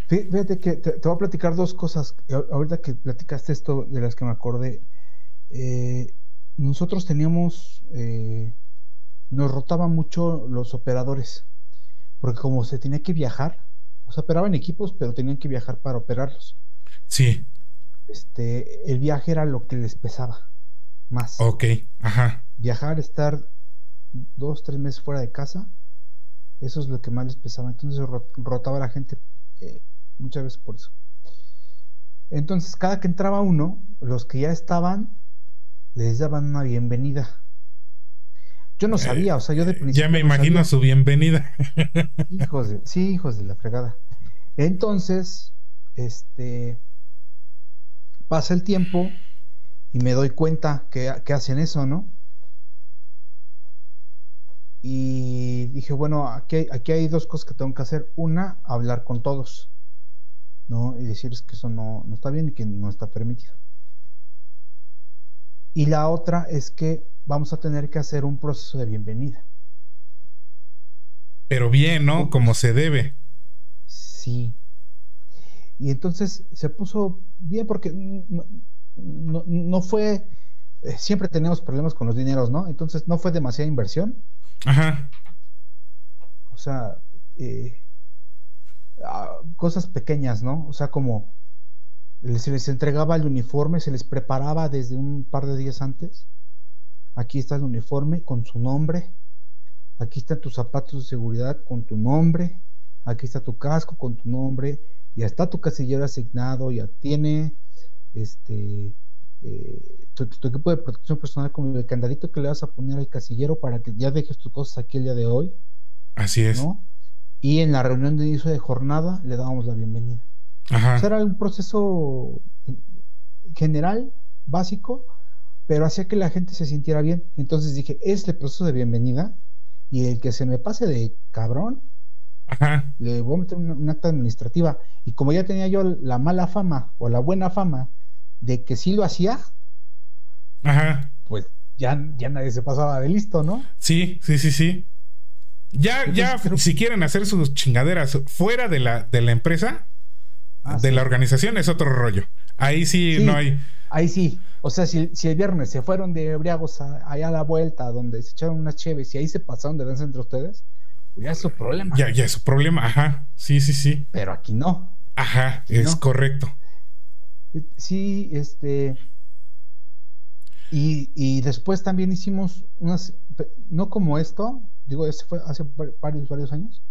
Fíjate que te, voy a platicar dos cosas. Ahorita que platicaste esto de las que me acordé, eh, nosotros teníamos, eh, nos rotaban mucho los operadores, porque como se tenía que viajar, o sea, operaban equipos, pero tenían que viajar para operarlos. Sí. Este, el viaje era lo que les pesaba más. Ok, ajá. Viajar, estar dos, tres meses fuera de casa, eso es lo que más les pesaba. Entonces rotaba la gente eh, muchas veces por eso. Entonces, cada que entraba uno, los que ya estaban, les daban una bienvenida. Yo no sabía, o sea, yo de principio. Ya me imagino su bienvenida. Hijos de, sí, hijos de la fregada. Entonces, este. Pasa el tiempo y me doy cuenta que, que hacen eso, ¿no? Y dije, bueno, aquí aquí hay dos cosas que tengo que hacer. Una, hablar con todos. ¿no? Y decirles que eso no, está bien y que no está permitido. Y la otra es que vamos a tener que hacer un proceso de bienvenida. Pero bien, ¿no? Como se debe. Sí. Y entonces se puso bien porque no, fue, eh, siempre tenemos problemas con los dineros, ¿no? Entonces no fue demasiada inversión. Ajá. O sea, eh, cosas pequeñas, ¿no? O sea, como se les entregaba el uniforme, se les preparaba desde un par de días antes. Aquí está el uniforme con su nombre. Aquí están tus zapatos de seguridad con tu nombre. Aquí está tu casco con tu nombre. Ya está tu casillero asignado. Ya tiene este eh, tu, equipo de protección personal con el candadito que le vas a poner al casillero para que ya dejes tus cosas aquí el día de hoy. Así es. ¿no? y en la reunión de inicio de jornada le dábamos la bienvenida. Ajá. era un proceso general, básico, pero hacía que la gente se sintiera bien. Entonces dije, este proceso de bienvenida y el que se me pase de cabrón, Ajá. le voy a meter una, acta administrativa. Y como ya tenía yo la mala fama o la buena fama de que sí lo hacía, Ajá. pues ya, ya nadie se pasaba de listo, ¿no? Sí, sí, sí, sí. Ya, Entonces, ya, creo- si quieren hacer sus chingaderas fuera de la, de la empresa, Ah, de sí. la organización, es otro rollo. Ahí sí, Sí. no hay. Ahí sí. O sea, si, si el viernes se fueron de ebriagos a- allá a la vuelta, donde se echaron unas cheves y ahí se pasaron de danza entre ustedes, ya es su problema. Ya, ya es su problema. Ajá. Sí, sí, sí. Pero aquí no. Ajá. Es ¿no? correcto. Sí, este. Y, y después también hicimos unas, no como esto, digo, este fue hace va- varios, varios años,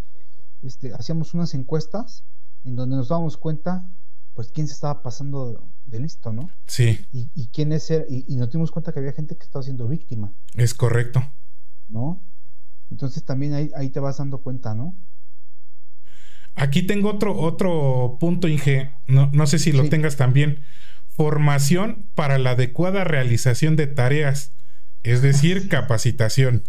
este, hacíamos unas encuestas en donde nos dábamos cuenta, pues, quién se estaba pasando de listo, ¿no? Sí, Y, y quién es, y, y nos dimos cuenta que había gente que estaba siendo víctima, es correcto. ¿no? Entonces también ahí, ahí te vas dando cuenta, ¿no? Aquí tengo otro, otro punto, Inge. No, no sé si lo Sí. tengas también. Formación para la adecuada realización de tareas. Es decir, capacitación.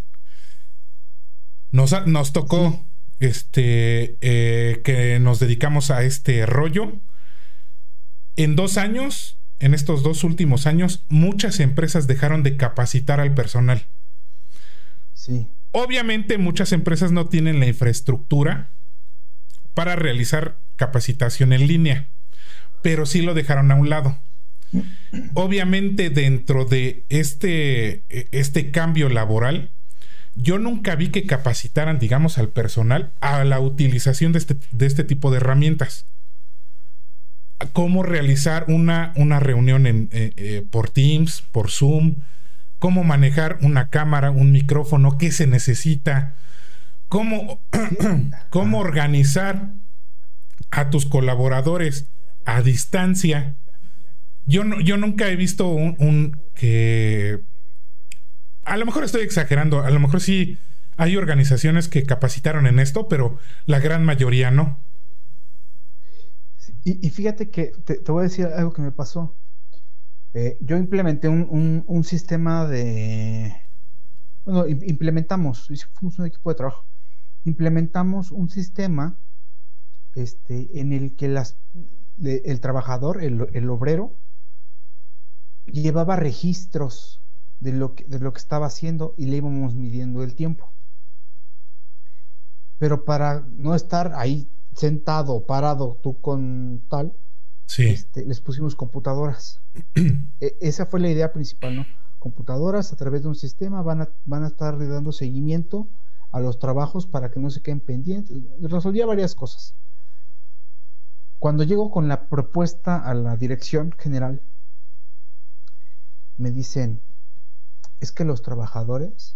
Nos, nos tocó Sí. este eh, que nos dedicamos a este rollo. En dos años, en estos dos últimos años, muchas empresas dejaron de capacitar al personal. Sí, Obviamente muchas empresas no tienen la infraestructura para realizar capacitación en línea, pero sí lo dejaron a un lado. Obviamente dentro de este, este cambio laboral, yo nunca vi que capacitaran, digamos, al personal a la utilización de este, de este tipo de herramientas. Cómo realizar una, una reunión en, eh, eh, por Teams, por Zoom, cómo manejar una cámara, un micrófono, qué se necesita, cómo, cómo organizar a tus colaboradores a distancia. Yo, no, yo nunca he visto un, un que... A lo mejor estoy exagerando, a lo mejor sí hay organizaciones que capacitaron en esto, pero la gran mayoría no. Y, y fíjate que te, te voy a decir algo que me pasó. Eh, yo implementé un, un- un sistema de... Bueno, im- implementamos, fuimos un equipo de trabajo, implementamos un sistema este, en el que las, el trabajador, el, el obrero, llevaba registros de lo, que, de lo que estaba haciendo y le íbamos midiendo el tiempo. Pero para no estar ahí sentado, parado, tú con tal, Sí, este, les pusimos computadoras. E- esa fue la idea principal, ¿no? Computadoras a través de un sistema van a, van a estar dando seguimiento a los trabajos para que no se queden pendientes. Resolvía varias cosas. Cuando llego con la propuesta a la dirección general, me dicen, es que los trabajadores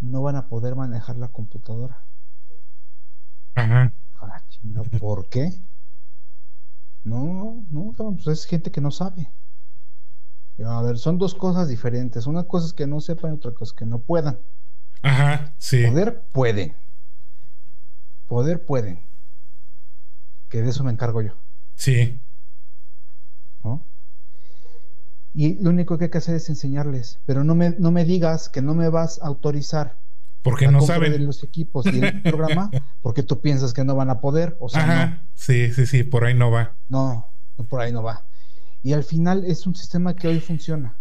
no van a poder manejar la computadora. ajá, Ah, ¿Por qué? No, no, pues es gente que no sabe. A ver, son dos cosas diferentes. Una cosa es que no sepan, otra cosa es que no puedan. ajá, sí, Poder pueden. Poder pueden. Que de eso me encargo yo, sí, ¿no? Y lo único que hay que hacer es enseñarles. Pero no me, no me digas que no me vas a autorizar porque la no compra de saben. los equipos y el programa porque tú piensas que no van a poder. O sea, no. Ajá, sí, sí, sí, por ahí no va. No, no, por ahí no va. Y al final es un sistema que hoy funciona.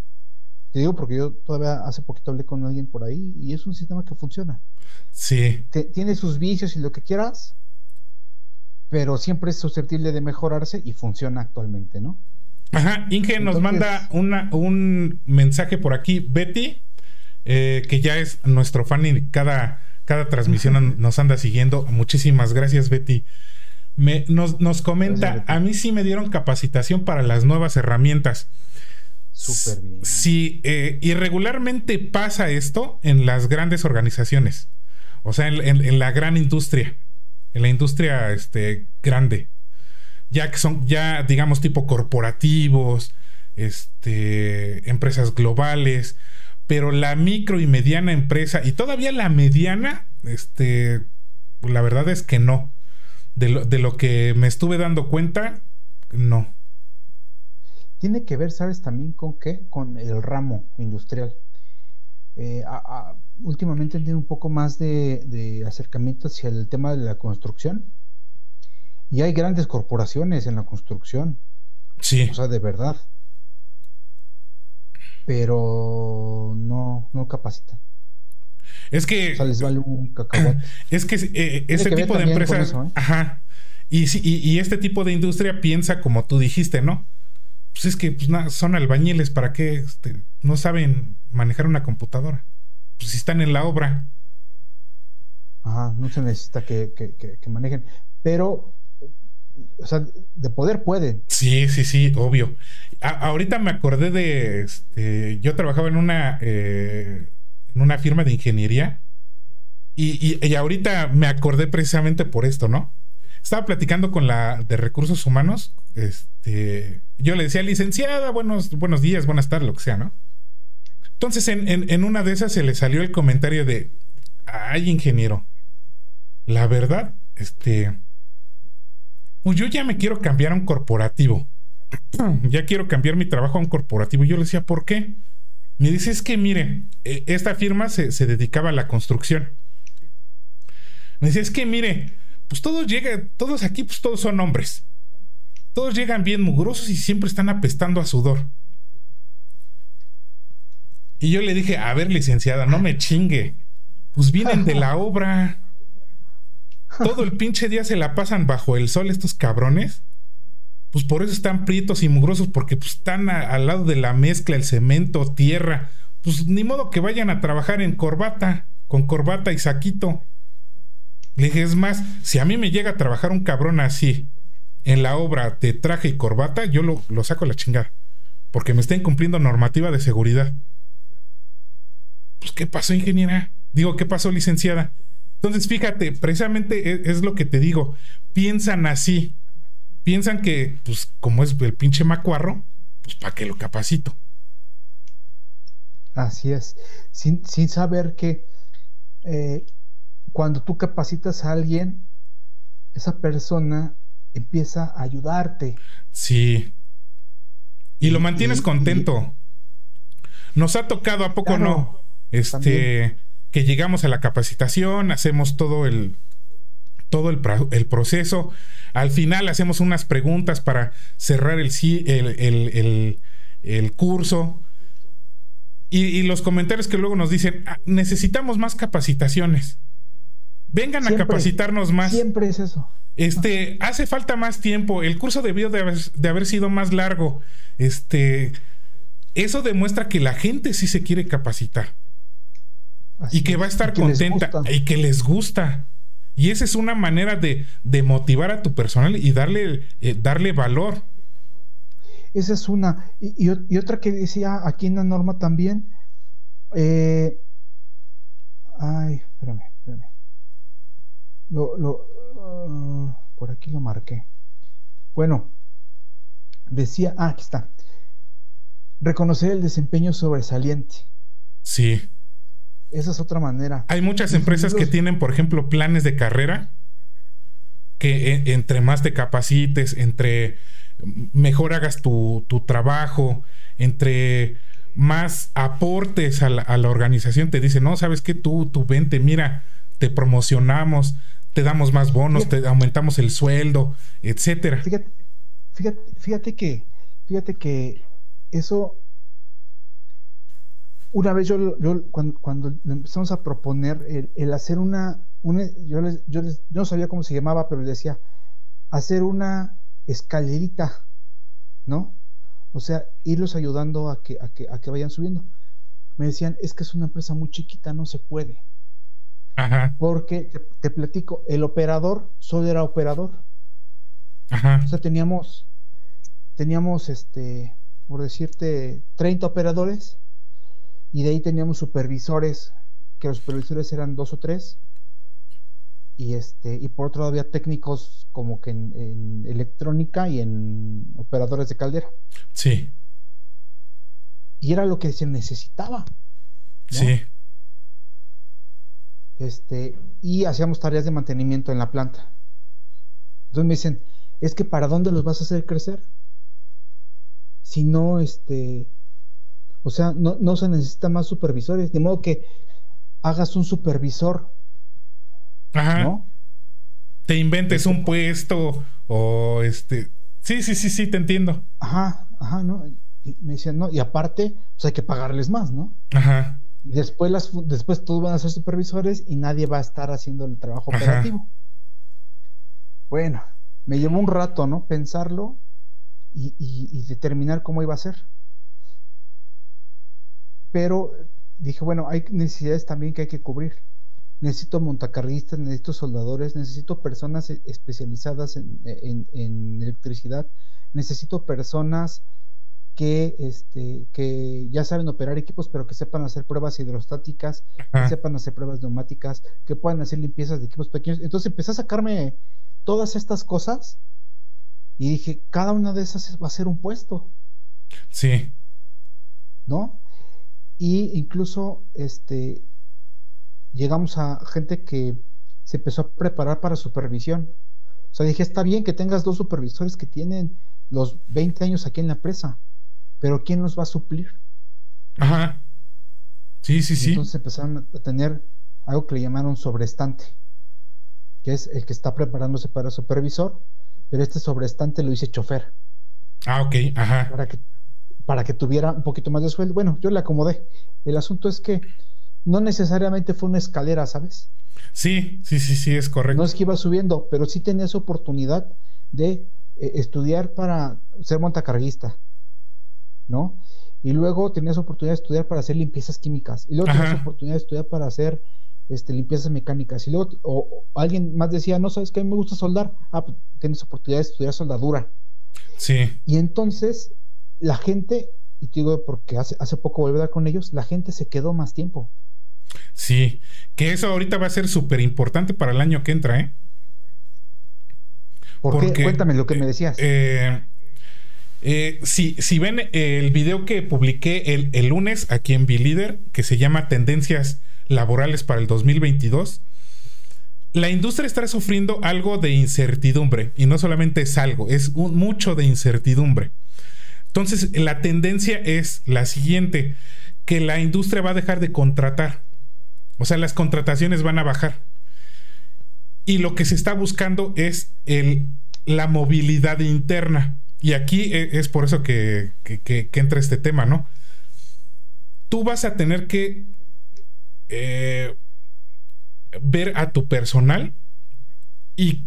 Te digo porque yo todavía hace poquito hablé con alguien por ahí y es un sistema que funciona. Sí, Te- tiene sus vicios y lo que quieras, pero siempre es susceptible de mejorarse y funciona actualmente, ¿no? Ajá, Inge nos manda una, un mensaje por aquí, Betty, eh, que ya es nuestro fan y cada, cada transmisión an- nos anda siguiendo. Muchísimas gracias, Betty. Me, nos, nos comenta, Gracias, Betty. a mí sí me dieron capacitación para las nuevas herramientas. Súper bien. Sí, eh, irregularmente pasa esto en las grandes organizaciones. O sea, en, en- en la gran industria. En la industria este, grande. Ya que son, ya digamos, tipo corporativos, este, empresas globales. Pero la micro y mediana empresa, y todavía la mediana, este, la verdad es que no. De lo, de lo que me estuve dando cuenta, no. Tiene que ver, ¿sabes también con qué? Con el ramo industrial. Eh, a- a- últimamente tenido un poco más de, de acercamiento hacia el tema de la construcción. Y hay grandes corporaciones en la construcción, Sí, o sea, de verdad. Pero no, no capacitan. Es que. O sea, les vale un cacahuate. Es que eh, ese que tipo de empresas. ¿eh? Ajá. Y, sí, y, y este tipo de industria piensa como tú dijiste, ¿no? Pues es que pues, na- son albañiles, ¿para qué? Este, no saben manejar una computadora. Pues si están en la obra. Ajá, no se necesita que- que- que manejen. Pero, o sea, de poder pueden. Sí, sí, sí, obvio. Ahorita me acordé de. Este, yo trabajaba en una. eh, en una firma de ingeniería. Y, y- y ahorita me acordé precisamente por esto, ¿no? Estaba platicando con la de recursos humanos. Este, yo le decía, licenciada, buenos, buenos días, buenas tardes, lo que sea, ¿no? Entonces, en, en- en una de esas se le salió el comentario de, ay, ingeniero, la verdad, este, pues yo ya me quiero cambiar a un corporativo. ya quiero cambiar mi trabajo a un corporativo. Yo le decía, ¿por qué? Me dice, es que mire, eh, esta firma se, se dedicaba a la construcción. Me dice, es que mire, pues todos llegan, todos aquí, pues todos son hombres. Todos llegan bien mugrosos y siempre están apestando a sudor. Y yo le dije, a ver, licenciada, no me chingue. Pues vienen de la obra. Todo el pinche día se la pasan bajo el sol estos cabrones. Pues por eso están prietos y mugrosos, porque pues, están al lado de la mezcla, el cemento, tierra. Pues ni modo que vayan a trabajar en corbata, con corbata y saquito. Le dije, es más, si a mí me llega a trabajar un cabrón así en la obra de traje y corbata, yo lo, lo saco a la chingada. Porque me está incumpliendo normativa de seguridad. Pues, ¿qué pasó, ingeniera? Digo, ¿qué pasó, licenciada? Entonces, fíjate, precisamente es, es lo que te digo. Piensan así. Piensan que, pues, como es el pinche macuarro, pues, ¿para qué lo capacito? Así es. Sin, sin saber que eh, cuando tú capacitas a alguien, esa persona empieza a ayudarte. Sí. Y lo mantienes y- contento. Nos ha tocado, ¿a poco Claro, no? Este, también. Que llegamos a la capacitación, hacemos todo el todo el, proceso. Al final hacemos unas preguntas para cerrar el, el, el- curso. Y, y los comentarios que luego nos dicen, "Ah, necesitamos más capacitaciones. Vengan a capacitarnos más. Siempre es eso. Este, hace falta más tiempo. El curso debió de haber, de haber sido más largo. Este, eso demuestra que la gente sí se quiere capacitar Así y que va a estar y contenta y que les gusta. Y esa es una manera de, de motivar a tu personal y darle, eh, darle valor. Esa es una. Y, y- y otra que decía aquí en la norma también. eh, ay, espérame, espérame. Lo, lo, ah, por aquí lo marqué. Bueno, decía, ah, aquí está. Reconocer el desempeño sobresaliente. Sí. Esa es otra manera. Hay muchas empresas que tienen, por ejemplo, planes de carrera que eh, entre más te capacites, entre mejor hagas tu, tu trabajo, entre más aportes a la, a la organización, te dicen, no, sabes que tú, tú vente, mira, te promocionamos, te damos más bonos, te aumentamos el sueldo, etcétera. Fíjate, fíjate, fíjate que, fíjate que eso, una vez yo, yo cuando, cuando empezamos a proponer el, el hacer una, una yo, les, yo, les- yo no sabía cómo se llamaba, pero les decía, hacer una escalerita, ¿no? O sea, irlos ayudando a que, a que, a que vayan subiendo. Me decían, es que es una empresa muy chiquita, no se puede. Ajá, Porque te, te platico, el operador solo era operador. ajá, O sea, teníamos, teníamos, este, por decirte, 30 operadores y de ahí teníamos supervisores, que los supervisores eran dos o tres. Y, este, y por otro lado había técnicos como que en, en electrónica y en operadores de caldera. sí, Y era lo que se necesitaba. ¿no? sí, Este, y hacíamos tareas de mantenimiento en la planta. Entonces me dicen, es que ¿para dónde los vas a hacer crecer? Si no, este, o sea, no, no se necesita más supervisores, de modo que hagas un supervisor, ajá. ¿no? Te inventes un puesto o este... Sí, sí, sí, sí, te entiendo. Ajá, ajá, ¿no? Y me decían, no, y aparte, pues hay que pagarles más, ¿no? Ajá. Y después, las, después todos van a ser supervisores y nadie va a estar haciendo el trabajo Ajá. operativo. Bueno, me llevó un rato, ¿no? Pensarlo y, y- y determinar cómo iba a ser. Pero dije, bueno, hay necesidades también que hay que cubrir. Necesito montacarguistas, necesito soldadores, necesito personas e- especializadas en, en- en electricidad, necesito personas que, este, que ya saben operar equipos, pero que sepan hacer pruebas hidrostáticas, que sepan hacer pruebas neumáticas, que puedan hacer limpiezas de equipos pequeños. Entonces empecé a sacarme todas estas cosas y dije, cada una de esas va a ser un puesto, Sí. ¿no? Y incluso este, llegamos a gente que se empezó a preparar para supervisión. O sea, dije, está bien que tengas dos supervisores que tienen los 20 años aquí en la empresa, pero ¿quién los va a suplir? Ajá. Sí, sí, Y sí. Entonces empezaron a tener algo que le llamaron sobreestante, que es el que está preparándose para supervisor, pero este sobreestante lo hice chofer, Ah, ok. Ajá. para que, para que tuviera un poquito más de sueldo. Bueno, yo le acomodé. El asunto es que no necesariamente fue una escalera, ¿sabes? Sí, sí, sí, sí, es correcto. No es que iba subiendo, pero sí tenías oportunidad de eh, estudiar para ser montacarguista, ¿no? Y luego tenías oportunidad de estudiar para hacer limpiezas químicas. Y luego tenías Ajá. oportunidad de estudiar para hacer este, limpiezas mecánicas. Y luego, o, o alguien más decía, no sabes que a mí me gusta soldar. Ah, pues tienes oportunidad de estudiar soldadura. Sí. Y entonces la gente, y te digo porque hace, hace poco volví a hablar con ellos, la gente se quedó más tiempo. Sí, que eso ahorita va a ser súper importante para el año que entra, ¿eh? ¿Por qué? Porque, Cuéntame lo que me decías. Eh, eh, si, si ven el video que publiqué el, el lunes aquí en Leader, que se llama Tendencias Laborales para el 2022, la industria está sufriendo algo de incertidumbre, y no solamente es algo, es un, mucho de incertidumbre. Entonces, la tendencia es la siguiente, que la industria va a dejar de contratar. O sea, las contrataciones van a bajar. Y lo que se está buscando es el, la movilidad interna. Y aquí e- es por eso que, que- entra este tema, ¿no? Tú vas a tener que eh, ver a tu personal y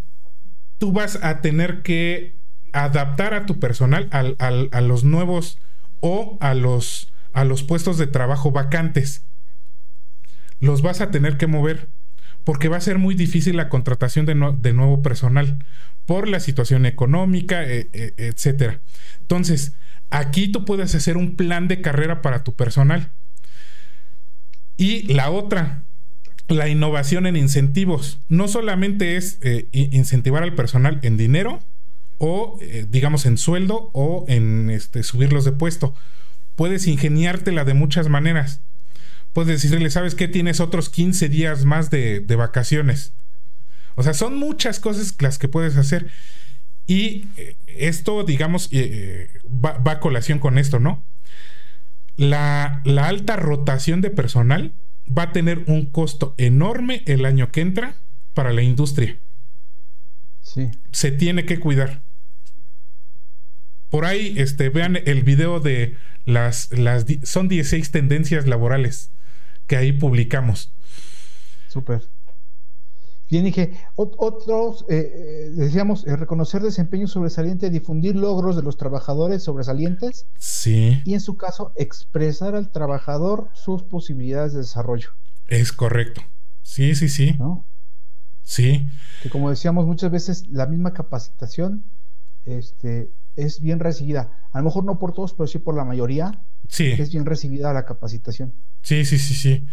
tú vas a tener que adaptar a tu personal al- a los nuevos o a los, a los puestos de trabajo vacantes. Los vas a tener que mover porque va a ser muy difícil la contratación de, de nuevo personal por la situación económica, e- e- etcétera. Entonces, aquí tú puedes hacer un plan de carrera para tu personal. Y la otra, la innovación en incentivos. No solamente es eh, incentivar al personal en dinero o, eh, digamos, en sueldo o en este, subirlos de puesto. Puedes ingeniártela de muchas maneras. Puedes decirle, ¿sabes qué? Tienes otros 15 días más de, de vacaciones. O sea, son muchas cosas las que puedes hacer. Y eh, esto, digamos, eh, va, va a colación con esto, ¿no? La, la alta rotación de personal va a tener un costo enorme el año que entra para la industria. Sí. Se tiene que cuidar. Por ahí, este, vean el video de las, las son 16 tendencias laborales que ahí publicamos. Súper. Bien, dije, ot- otros, eh, eh, decíamos, eh, reconocer desempeño sobresaliente, difundir logros de los trabajadores sobresalientes Sí, y en su caso expresar al trabajador sus posibilidades de desarrollo, es correcto. Sí, sí, sí. ¿no? Sí, Que como decíamos muchas veces, la misma capacitación este, es bien recibida. A lo mejor no por todos, pero sí por la mayoría sí. es bien recibida la capacitación. Sí, sí, sí, sí.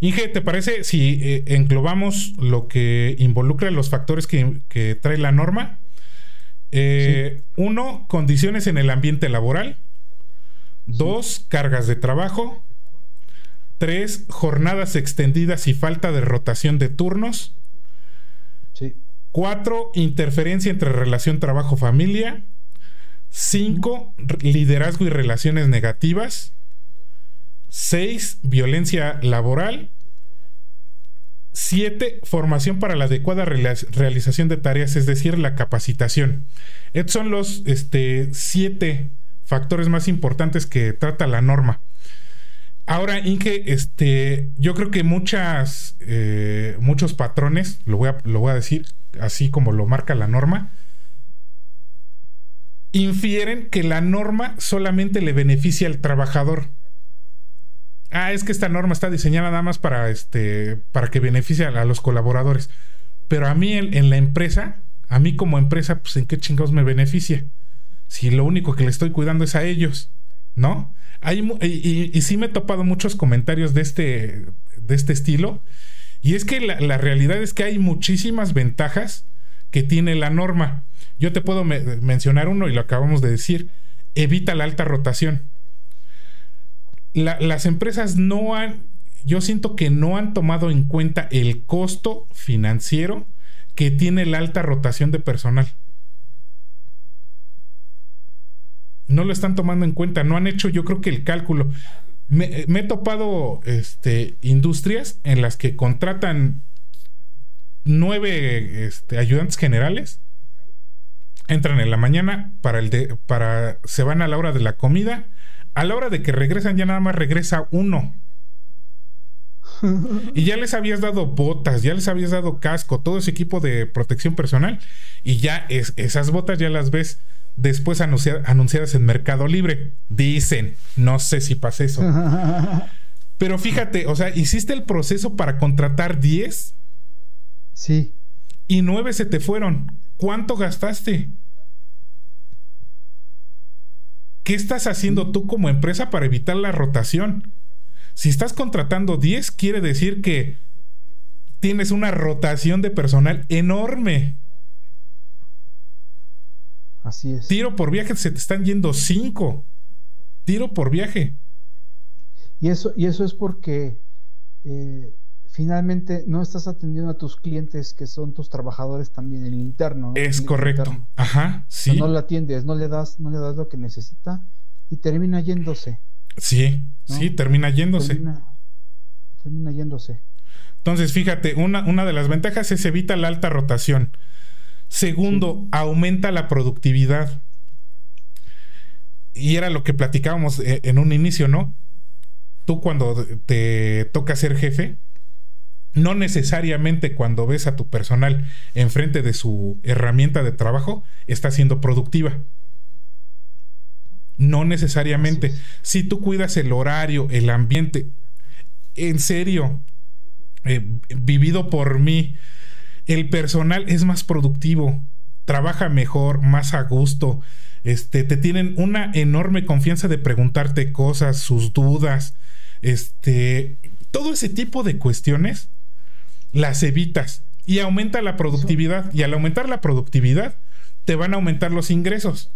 Inge, ¿te parece si eh, englobamos lo que involucra los factores que, que trae la norma? Eh, Uno, condiciones en el ambiente laboral. Dos, cargas de trabajo. Tres, jornadas extendidas y falta de rotación de turnos. Sí, Cuatro, interferencia entre relación trabajo-familia. Cinco, r- liderazgo y relaciones negativas. Seis, violencia laboral. Siete, formación para la adecuada realización de tareas, es decir, la capacitación. Estos son los este, siete factores más importantes que trata la norma. Ahora, Inge, este, yo creo que muchas, eh, muchos patrones, lo voy, a, lo voy a decir así como lo marca la norma, infieren que la norma solamente le beneficia al trabajador. Ah, es que esta norma está diseñada nada más para, este, para que beneficie a, los colaboradores. Pero a mí en, la empresa, a mí como empresa, pues en qué chingados me beneficia. Si lo único que le estoy cuidando es a ellos, ¿no? y, y, sí me he topado muchos comentarios de este, de este estilo. Y es que la, realidad es que hay muchísimas ventajas que tiene la norma. Yo te puedo mencionar uno y lo acabamos de decir. Evita la alta rotación. las empresas no han, yo siento que no han tomado en cuenta el costo financiero que tiene la alta rotación de personal. no lo están tomando en cuenta, no han hecho yo creo que el cálculo. Me, he topado este, industrias en las que contratan nueve este, ayudantes generales, entran en la mañana para el de, para se van a la hora de la comida, a la hora de que regresan ya nada más regresa uno. Y ya les habías dado botas, ya les habías dado casco, todo ese equipo de protección personal y ya es, esas botas ya las ves después anunciadas en Mercado Libre. Dicen, no sé si pasa eso. Pero fíjate, o sea, hiciste el proceso para contratar 10. Sí. Y 9 se te fueron. ¿Cuánto gastaste? ¿Qué estás haciendo tú como empresa para evitar la rotación? Si estás contratando 10, quiere decir que tienes una rotación de personal enorme. Así es. Tiro por viaje se te están yendo cinco. Tiro por viaje. Y eso, y eso es porque eh, finalmente no estás atendiendo a tus clientes que son tus trabajadores también en el interno. Es correcto. Ajá, sí. no lo atiendes, no le das, no le das lo que necesita y termina yéndose. Sí, sí, termina yéndose. Termina, yéndose. Entonces, fíjate, una, una de las ventajas es evita la alta rotación. Segundo, aumenta la productividad. Y era lo que platicábamos eh, en un inicio, ¿no? Tú cuando te toca ser jefe, no necesariamente cuando ves a tu personal enfrente de su herramienta de trabajo, está siendo productiva. No necesariamente. Si tú cuidas el horario, el ambiente, en serio, eh, vivido por mí, el personal es más productivo, trabaja mejor, más a gusto, este, te tienen una enorme confianza de preguntarte cosas, sus dudas, este, todo ese tipo de cuestiones las evitas y aumenta la productividad y al aumentar la productividad te van a aumentar los ingresos.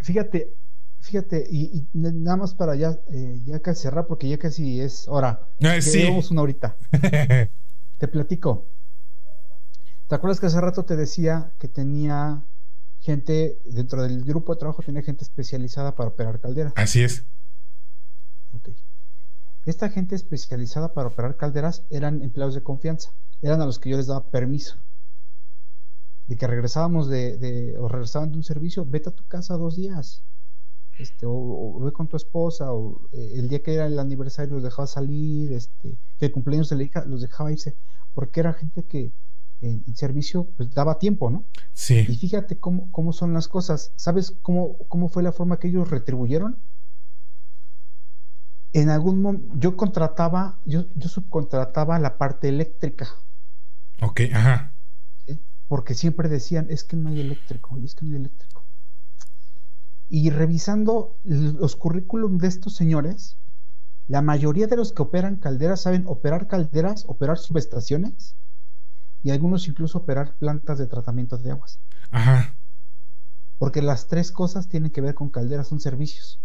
Fíjate, fíjate, y, nada más para ya, eh, ya casi cerrar, porque ya casi es hora. Ah, sí. una horita. Te platico. ¿Te acuerdas que hace rato te decía que tenía gente, dentro del grupo de trabajo tenía gente especializada para operar calderas? Así es. Ok. Esta gente especializada para operar calderas eran empleados de confianza, eran a los que yo les daba permiso. De que regresábamos de, o regresaban de un servicio, vete a tu casa dos días. Este, o, ve con tu esposa, o eh, el día que era el aniversario los dejaba salir, este, que el cumpleaños de la hija los dejaba irse porque era gente que en servicio pues daba tiempo, ¿no? Sí. Y fíjate cómo, cómo son las cosas. ¿Sabes cómo, cómo fue la forma que ellos retribuyeron? En algún momento, yo contrataba, yo, yo subcontrataba la parte eléctrica. Ok, ajá. Porque siempre decían, es que no hay eléctrico, y es que no hay eléctrico. Y revisando los currículum de estos señores, la mayoría de los que operan calderas saben operar calderas, operar subestaciones y algunos incluso operar plantas de tratamiento de aguas. Ajá. Porque las tres cosas tienen que ver con calderas, son servicios.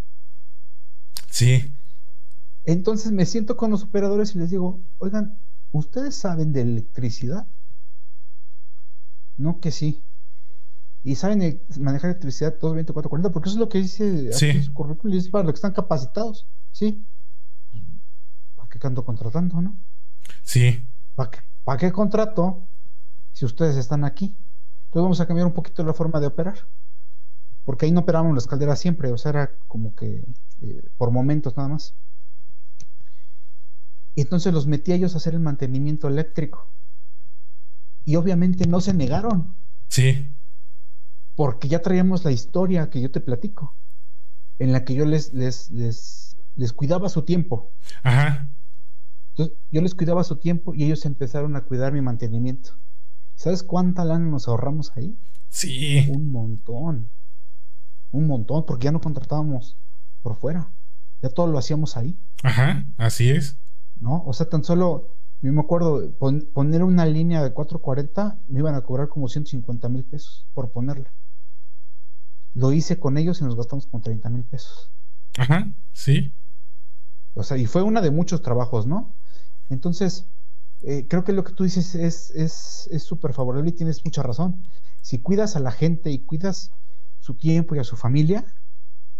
Sí. Entonces me siento con los operadores y les digo, oigan, ¿ustedes saben de electricidad? No que sí. Y saben manejar electricidad 22440, porque eso es lo que dice sí. su currículum es para lo que están capacitados. Sí que ando contratando, no? Sí. ¿Para qué, ¿Para qué contrato si ustedes están aquí? Entonces vamos a cambiar un poquito la forma de operar. porque ahí no operábamos las calderas siempre, o sea, era como que eh, por momentos nada más. Y entonces los metí a ellos a hacer el mantenimiento eléctrico. Y obviamente no se negaron. Sí. Porque ya traíamos la historia que yo te platico, en la que yo les, les, les, les cuidaba su tiempo. Ajá. Entonces, yo les cuidaba su tiempo y ellos empezaron a cuidar mi mantenimiento. ¿Sabes cuánta lana nos ahorramos ahí? Sí. Un montón. Un montón, porque ya no contratábamos por fuera. Ya todo lo hacíamos ahí. Ajá, así es. ¿No? O sea, tan solo, yo me acuerdo, poner una línea de 440 me iban a cobrar como 150 mil pesos por ponerla. Lo hice con ellos y nos gastamos como 30 mil pesos. Ajá, sí. O sea, y fue una de muchos trabajos, ¿no? Entonces, eh, creo que lo que tú dices es súper es, favorable y tienes mucha razón. Si cuidas a la gente y cuidas su tiempo y a su familia,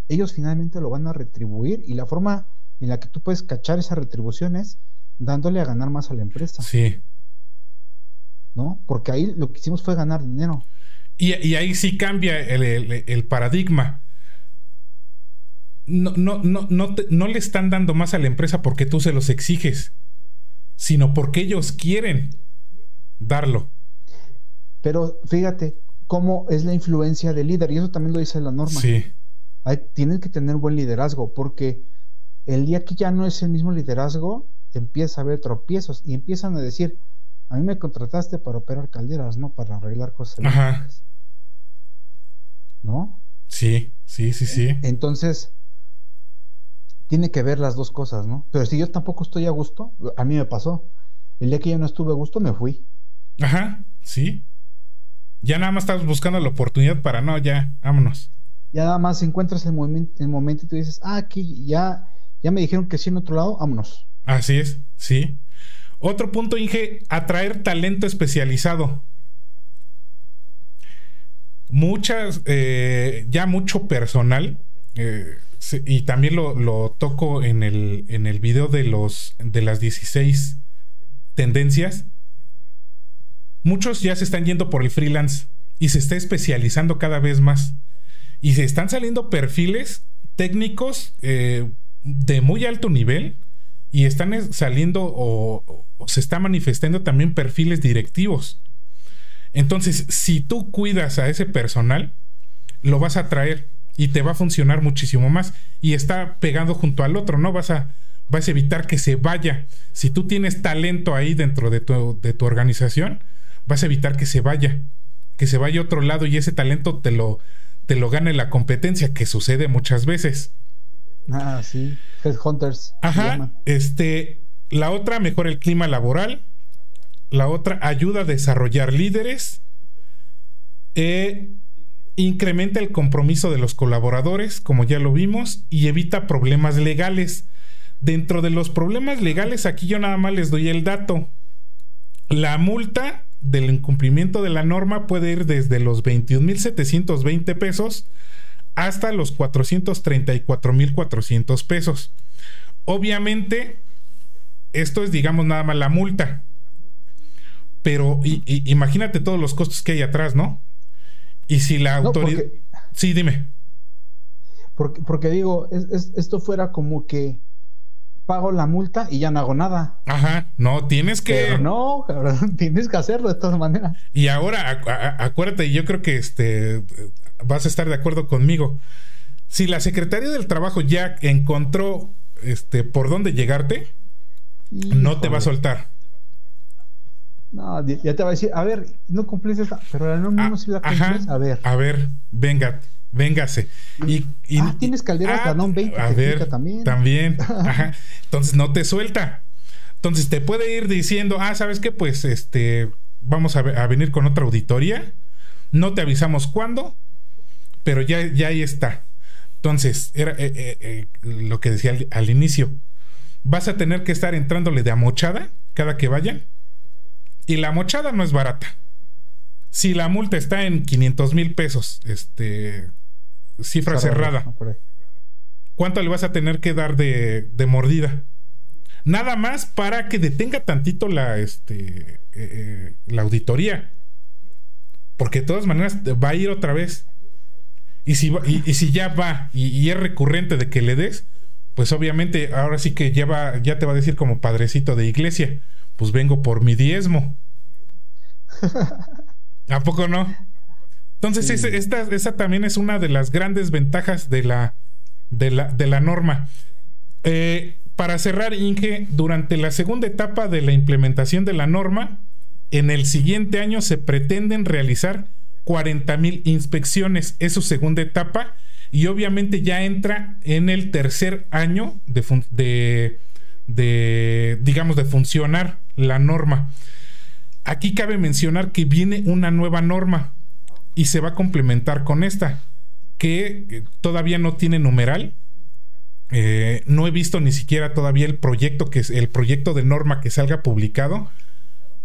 ellos finalmente lo van a retribuir y la forma en la que tú puedes cachar esa retribución es dándole a ganar más a la empresa. Sí. ¿No? Porque ahí lo que hicimos fue ganar dinero. Y, ahí sí cambia el, paradigma. No, no, no, no, no le están dando más a la empresa porque tú se los exiges sino porque ellos quieren darlo. Pero fíjate cómo es la influencia del líder, y eso también lo dice la norma. Sí. Hay, tienen que tener buen liderazgo, porque el día que ya no es el mismo liderazgo, empieza a haber tropiezos y empiezan a decir, a mí me contrataste para operar calderas, no para arreglar cosas. Ajá. ¿No? Sí, sí, sí, sí. Entonces, tiene que ver las dos cosas, ¿no? Pero si yo tampoco estoy a gusto, a mí me pasó. El día que yo no estuve a gusto, me fui. Ajá, sí. Ya nada más estás buscando la oportunidad para no, ya, vámonos. Ya nada más encuentras el momento, el momento y tú dices, ah, aquí ya, ya me dijeron que sí en otro lado, vámonos. Así es, sí. Otro punto, Inge, atraer talento especializado. Muchas, eh, ya mucho personal. Eh, y también lo, toco en el, en el video de, los, de las 16 tendencias. Muchos ya se están yendo por el freelance y se está especializando cada vez más. Y se están saliendo perfiles técnicos eh, de muy alto nivel y están saliendo o, se está manifestando también perfiles directivos. Entonces, si tú cuidas a ese personal, lo vas a traer y te va a funcionar muchísimo más. Y está pegado junto al otro, ¿no? Vas a, vas a evitar que se vaya. Si tú tienes talento ahí dentro de tu, de tu organización, vas a evitar que se vaya, que se vaya a otro lado y ese talento te lo, te lo gane la competencia, que sucede muchas veces. Ah, sí. Headhunters. Ajá. Este, la otra, mejora el clima laboral. La otra, ayuda a desarrollar líderes. Eh, incrementa el compromiso de los colaboradores, como ya lo vimos, y evita problemas legales. Dentro de los problemas legales, aquí yo nada más les doy el dato. La multa del incumplimiento de la norma puede ir desde los 21.720 pesos hasta los 434.400 pesos. Obviamente, esto es, digamos, nada más la multa. Pero imagínate todos los costos que hay atrás, ¿no? Y si la autoridad... sí, dime. Porque, porque digo, esto fuera como que pago la multa y ya no hago nada. Ajá, no, tienes que... Pero no, tienes que hacerlo de todas maneras. Y ahora, acuérdate, yo creo que este, vas a estar de acuerdo conmigo. Si la Secretaría del Trabajo ya encontró este, por dónde llegarte, no te va a soltar. No, ya te va a decir, a ver, no cumplís esa, pero la norma ah, no si la cumples, a ver. A ver, venga, véngase. Y, ah, tienes calderas ah, 20 a ver, también. También, ajá. Entonces no te suelta. Entonces te puede ir diciendo, ah, ¿sabes qué? Pues este, vamos a, venir con otra auditoría. No te avisamos cuándo, pero ya, ya ahí está. Entonces, era eh, eh, eh, lo que decía al, al, inicio. Vas a tener que estar entrándole de amochada cada que vayan y la mochada no es barata. Si la multa está en 500 mil pesos, este, cifra cerrada, ¿cuánto le vas a tener que dar de, mordida? Nada más para que detenga tantito la, este, eh, la auditoría. Porque de todas maneras va a ir otra vez. Y si, y, si ya va y, es recurrente de que le des, pues obviamente ahora sí que ya, va, ya te va a decir como padrecito de iglesia, pues vengo por mi diezmo. ¿A poco no? Entonces, esta, esa también es una de las grandes ventajas de la, de la, de la norma. Eh, para cerrar, Inge, durante la segunda etapa de la implementación de la norma, en el siguiente año se pretenden realizar 40 mil inspecciones. Es su segunda etapa y obviamente ya entra en el tercer año de, de, digamos, de funcionar la norma. Aquí cabe mencionar que viene una nueva norma y se va a complementar con esta, que todavía no tiene numeral. Eh, no he visto ni siquiera todavía el proyecto que es el proyecto de norma que salga publicado,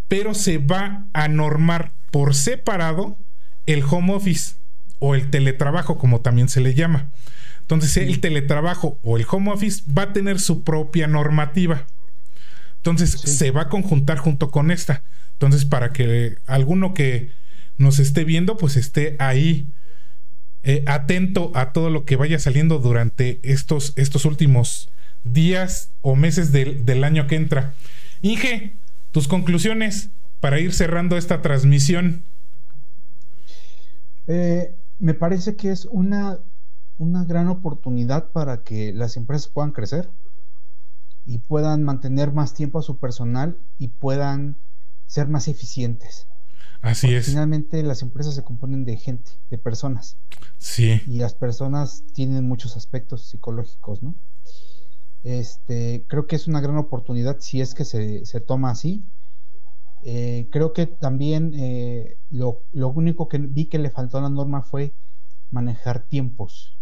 pero se va a normar por separado el home office o el teletrabajo, como también se le llama. Entonces, el teletrabajo o el home office va a tener su propia normativa. Entonces, se va a conjuntar junto con esta. Entonces, para que alguno que nos esté viendo, pues esté ahí eh, atento a todo lo que vaya saliendo durante estos, estos últimos días o meses del, del año que entra. Inge, tus conclusiones para ir cerrando esta transmisión. Eh, me parece que es una, una gran oportunidad para que las empresas puedan crecer y puedan mantener más tiempo a su personal y puedan ser más eficientes. Así es. Finalmente las empresas se componen de gente, de personas. Sí. Y las personas tienen muchos aspectos psicológicos, ¿no? Este, creo que es una gran oportunidad si es que se, se toma así eh, creo que también eh, lo, único que vi que le faltó a la norma fue manejar tiempos.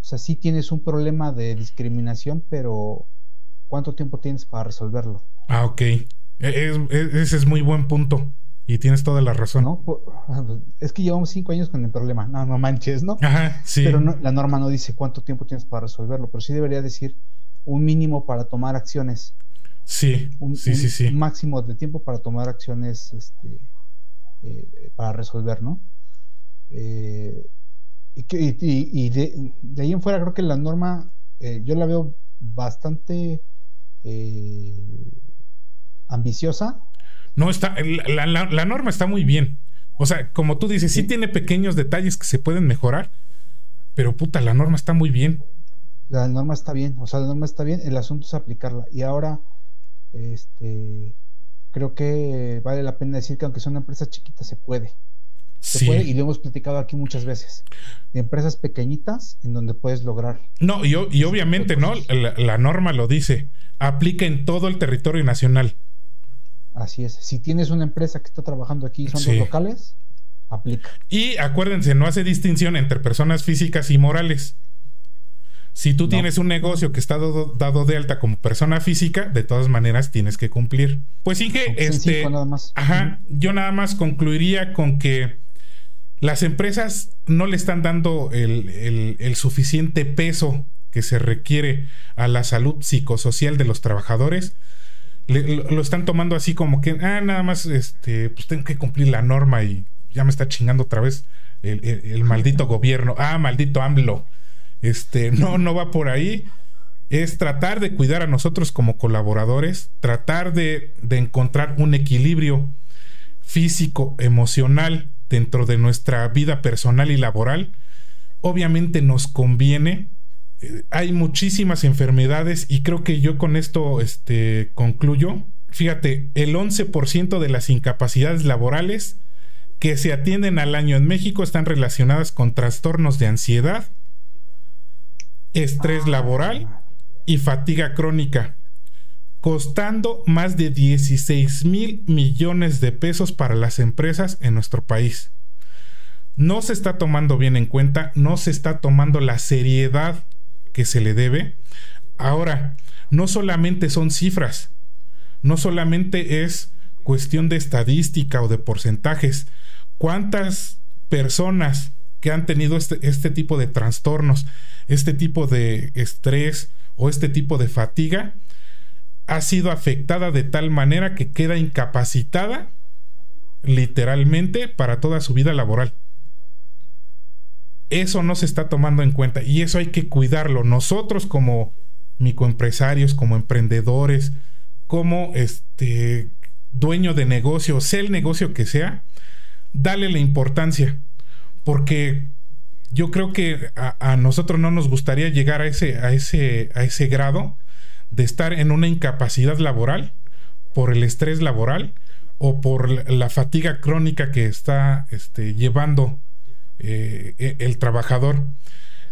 O sea, sí tienes un problema de discriminación, pero ¿cuánto tiempo tienes para resolverlo? Ah, ok. E, ese es muy buen punto. Y tienes toda la razón. es que llevamos cinco años con el problema. No, no manches, ¿no? Ajá, sí. Pero la norma no dice cuánto tiempo tienes para resolverlo, pero sí debería decir un mínimo para tomar acciones. Sí, un, sí, sí, sí. máximo de tiempo para tomar acciones este, eh, para resolver, ¿no? Eh, y, de, ahí en fuera creo que la norma eh, yo la veo bastante ambiciosa. No, está, la, la, norma está muy bien. O sea, como tú dices, sí. sí tiene pequeños detalles que se pueden mejorar, pero puta, la norma está muy bien. La norma está bien, o sea, la norma está bien, el asunto es aplicarla. Y ahora, este, creo que vale la pena decir que aunque son empresas chiquitas se puede. Se puede y lo hemos platicado aquí muchas veces. Empresas pequeñitas en donde puedes lograr. No, y, y obviamente, ¿no? La, norma lo dice. Aplica en todo el territorio nacional. Así es. Si tienes una empresa que está trabajando aquí y son dos locales, aplica. Y acuérdense, no hace distinción entre personas físicas y morales. Si tú tienes un negocio que está dado, de alta como persona física, de todas maneras tienes que cumplir. Pues Inge, este, ajá, yo nada más concluiría con que las empresas no le están dando el, suficiente peso que se requiere a la salud psicosocial de los trabajadores. lo, están tomando así como que, ah, nada más, este, pues tengo que cumplir la norma y ya me está chingando otra vez el, el maldito gobierno. Ah, maldito AMLO. Este, no, no va por ahí. Es tratar de cuidar a nosotros como colaboradores, tratar de, encontrar un equilibrio físico, emocional dentro de nuestra vida personal y laboral. Obviamente nos conviene. Eh, hay muchísimas enfermedades y creo que yo con esto este, concluyo. Fíjate, el 11% de las incapacidades laborales que se atienden al año en México están relacionadas con trastornos de ansiedad, estrés laboral y fatiga crónica, costando más de 16 mil millones de pesos para las empresas en nuestro país. No se está tomando bien en cuenta, no se está tomando la seriedad que se le debe. Ahora, no solamente son cifras, no solamente es cuestión de estadística o de porcentajes. ¿Cuántas personas que han tenido este, este tipo de trastornos este tipo de estrés o este tipo de fatiga ha sido afectada de tal manera que queda incapacitada literalmente para toda su vida laboral. eso no se está tomando en cuenta y eso hay que cuidarlo. Nosotros como microempresarios, como emprendedores, como este dueño de negocio, sea el negocio que sea, dale la importancia. Porque yo creo que a, nosotros no nos gustaría llegar a ese, a, ese, a ese grado de estar en una incapacidad laboral por el estrés laboral o por la fatiga crónica que está este, llevando eh, e, el trabajador.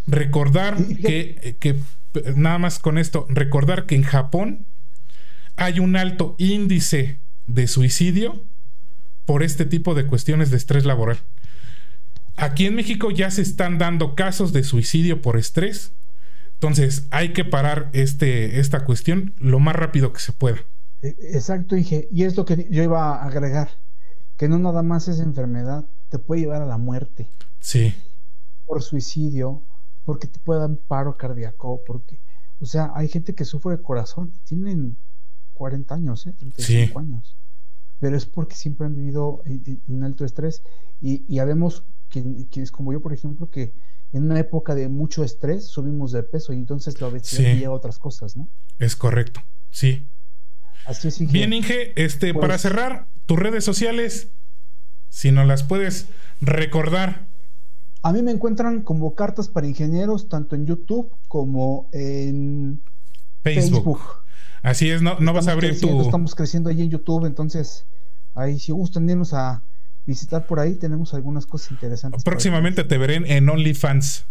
Recordar que, que, nada más con esto, recordar que en Japón hay un alto índice de suicidio por este tipo de cuestiones de estrés laboral. Aquí en México ya se están dando casos de suicidio por estrés. Entonces hay que parar este, esta cuestión lo más rápido que se pueda. E, exacto, Inge. Y es lo que yo iba a agregar, que no nada más es enfermedad, te puede llevar a la muerte. Sí. Por suicidio, porque te puede dar un paro cardíaco, porque, o sea, hay gente que sufre de corazón, tienen 40 años, ¿eh? 35 años. Pero es porque siempre han vivido en, alto estrés. Y, y habemos quienes como yo, por ejemplo, que en una época de mucho estrés subimos de peso y entonces la obesidad sí. a otras cosas, ¿no? Es correcto, sí. Así es, Inge. Bien, Inge, este, para pues cerrar, tus redes sociales, si no las puedes recordar. A mí me encuentran como Cartas para Ingenieros, tanto en YouTube como en Facebook. Así es, no, no vas a abrir tu. Estamos creciendo ahí en YouTube, entonces ahí si gustan irnos a visitar por ahí, tenemos algunas cosas interesantes. Próximamente te veré en OnlyFans.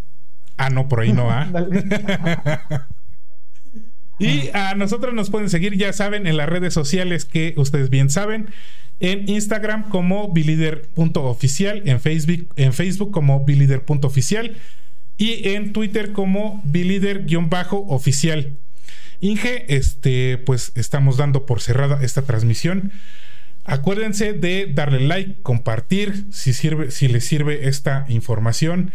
Ah, no, por ahí no, ¿ah? y a nosotros nos pueden seguir, ya saben, en las redes sociales que ustedes bien saben. En Instagram como bilider.oficial, en Facebook, en Facebook como bilider.oficial y en Twitter como bilider-oficial. Inge, este, pues estamos dando por cerrada esta transmisión. Acuérdense de darle like, compartir si, sirve, si les sirve esta información.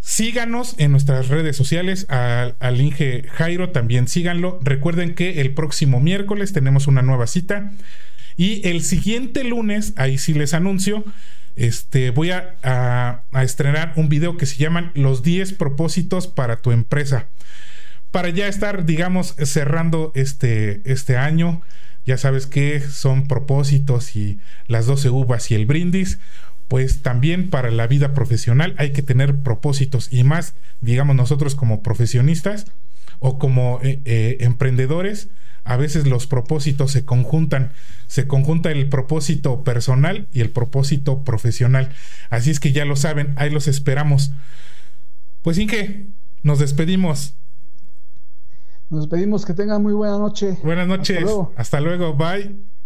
Síganos en nuestras redes sociales, al, Inge Jairo también síganlo. Recuerden que el próximo miércoles tenemos una nueva cita y el siguiente lunes, ahí sí les anuncio, este, voy a, a estrenar un video que se llaman Los 10 propósitos para tu empresa. Para ya estar, digamos, cerrando este, este año ya sabes que son propósitos y las 12 uvas y el brindis, pues también para la vida profesional hay que tener propósitos y más, digamos nosotros como profesionistas o como eh, eh, emprendedores, a veces los propósitos se conjuntan, se conjunta el propósito personal y el propósito profesional. Así es que ya lo saben, ahí los esperamos. Pues Inge, nos despedimos. Nos pedimos que tengan muy buena noche. Buenas noches. Hasta luego. Hasta luego. Bye.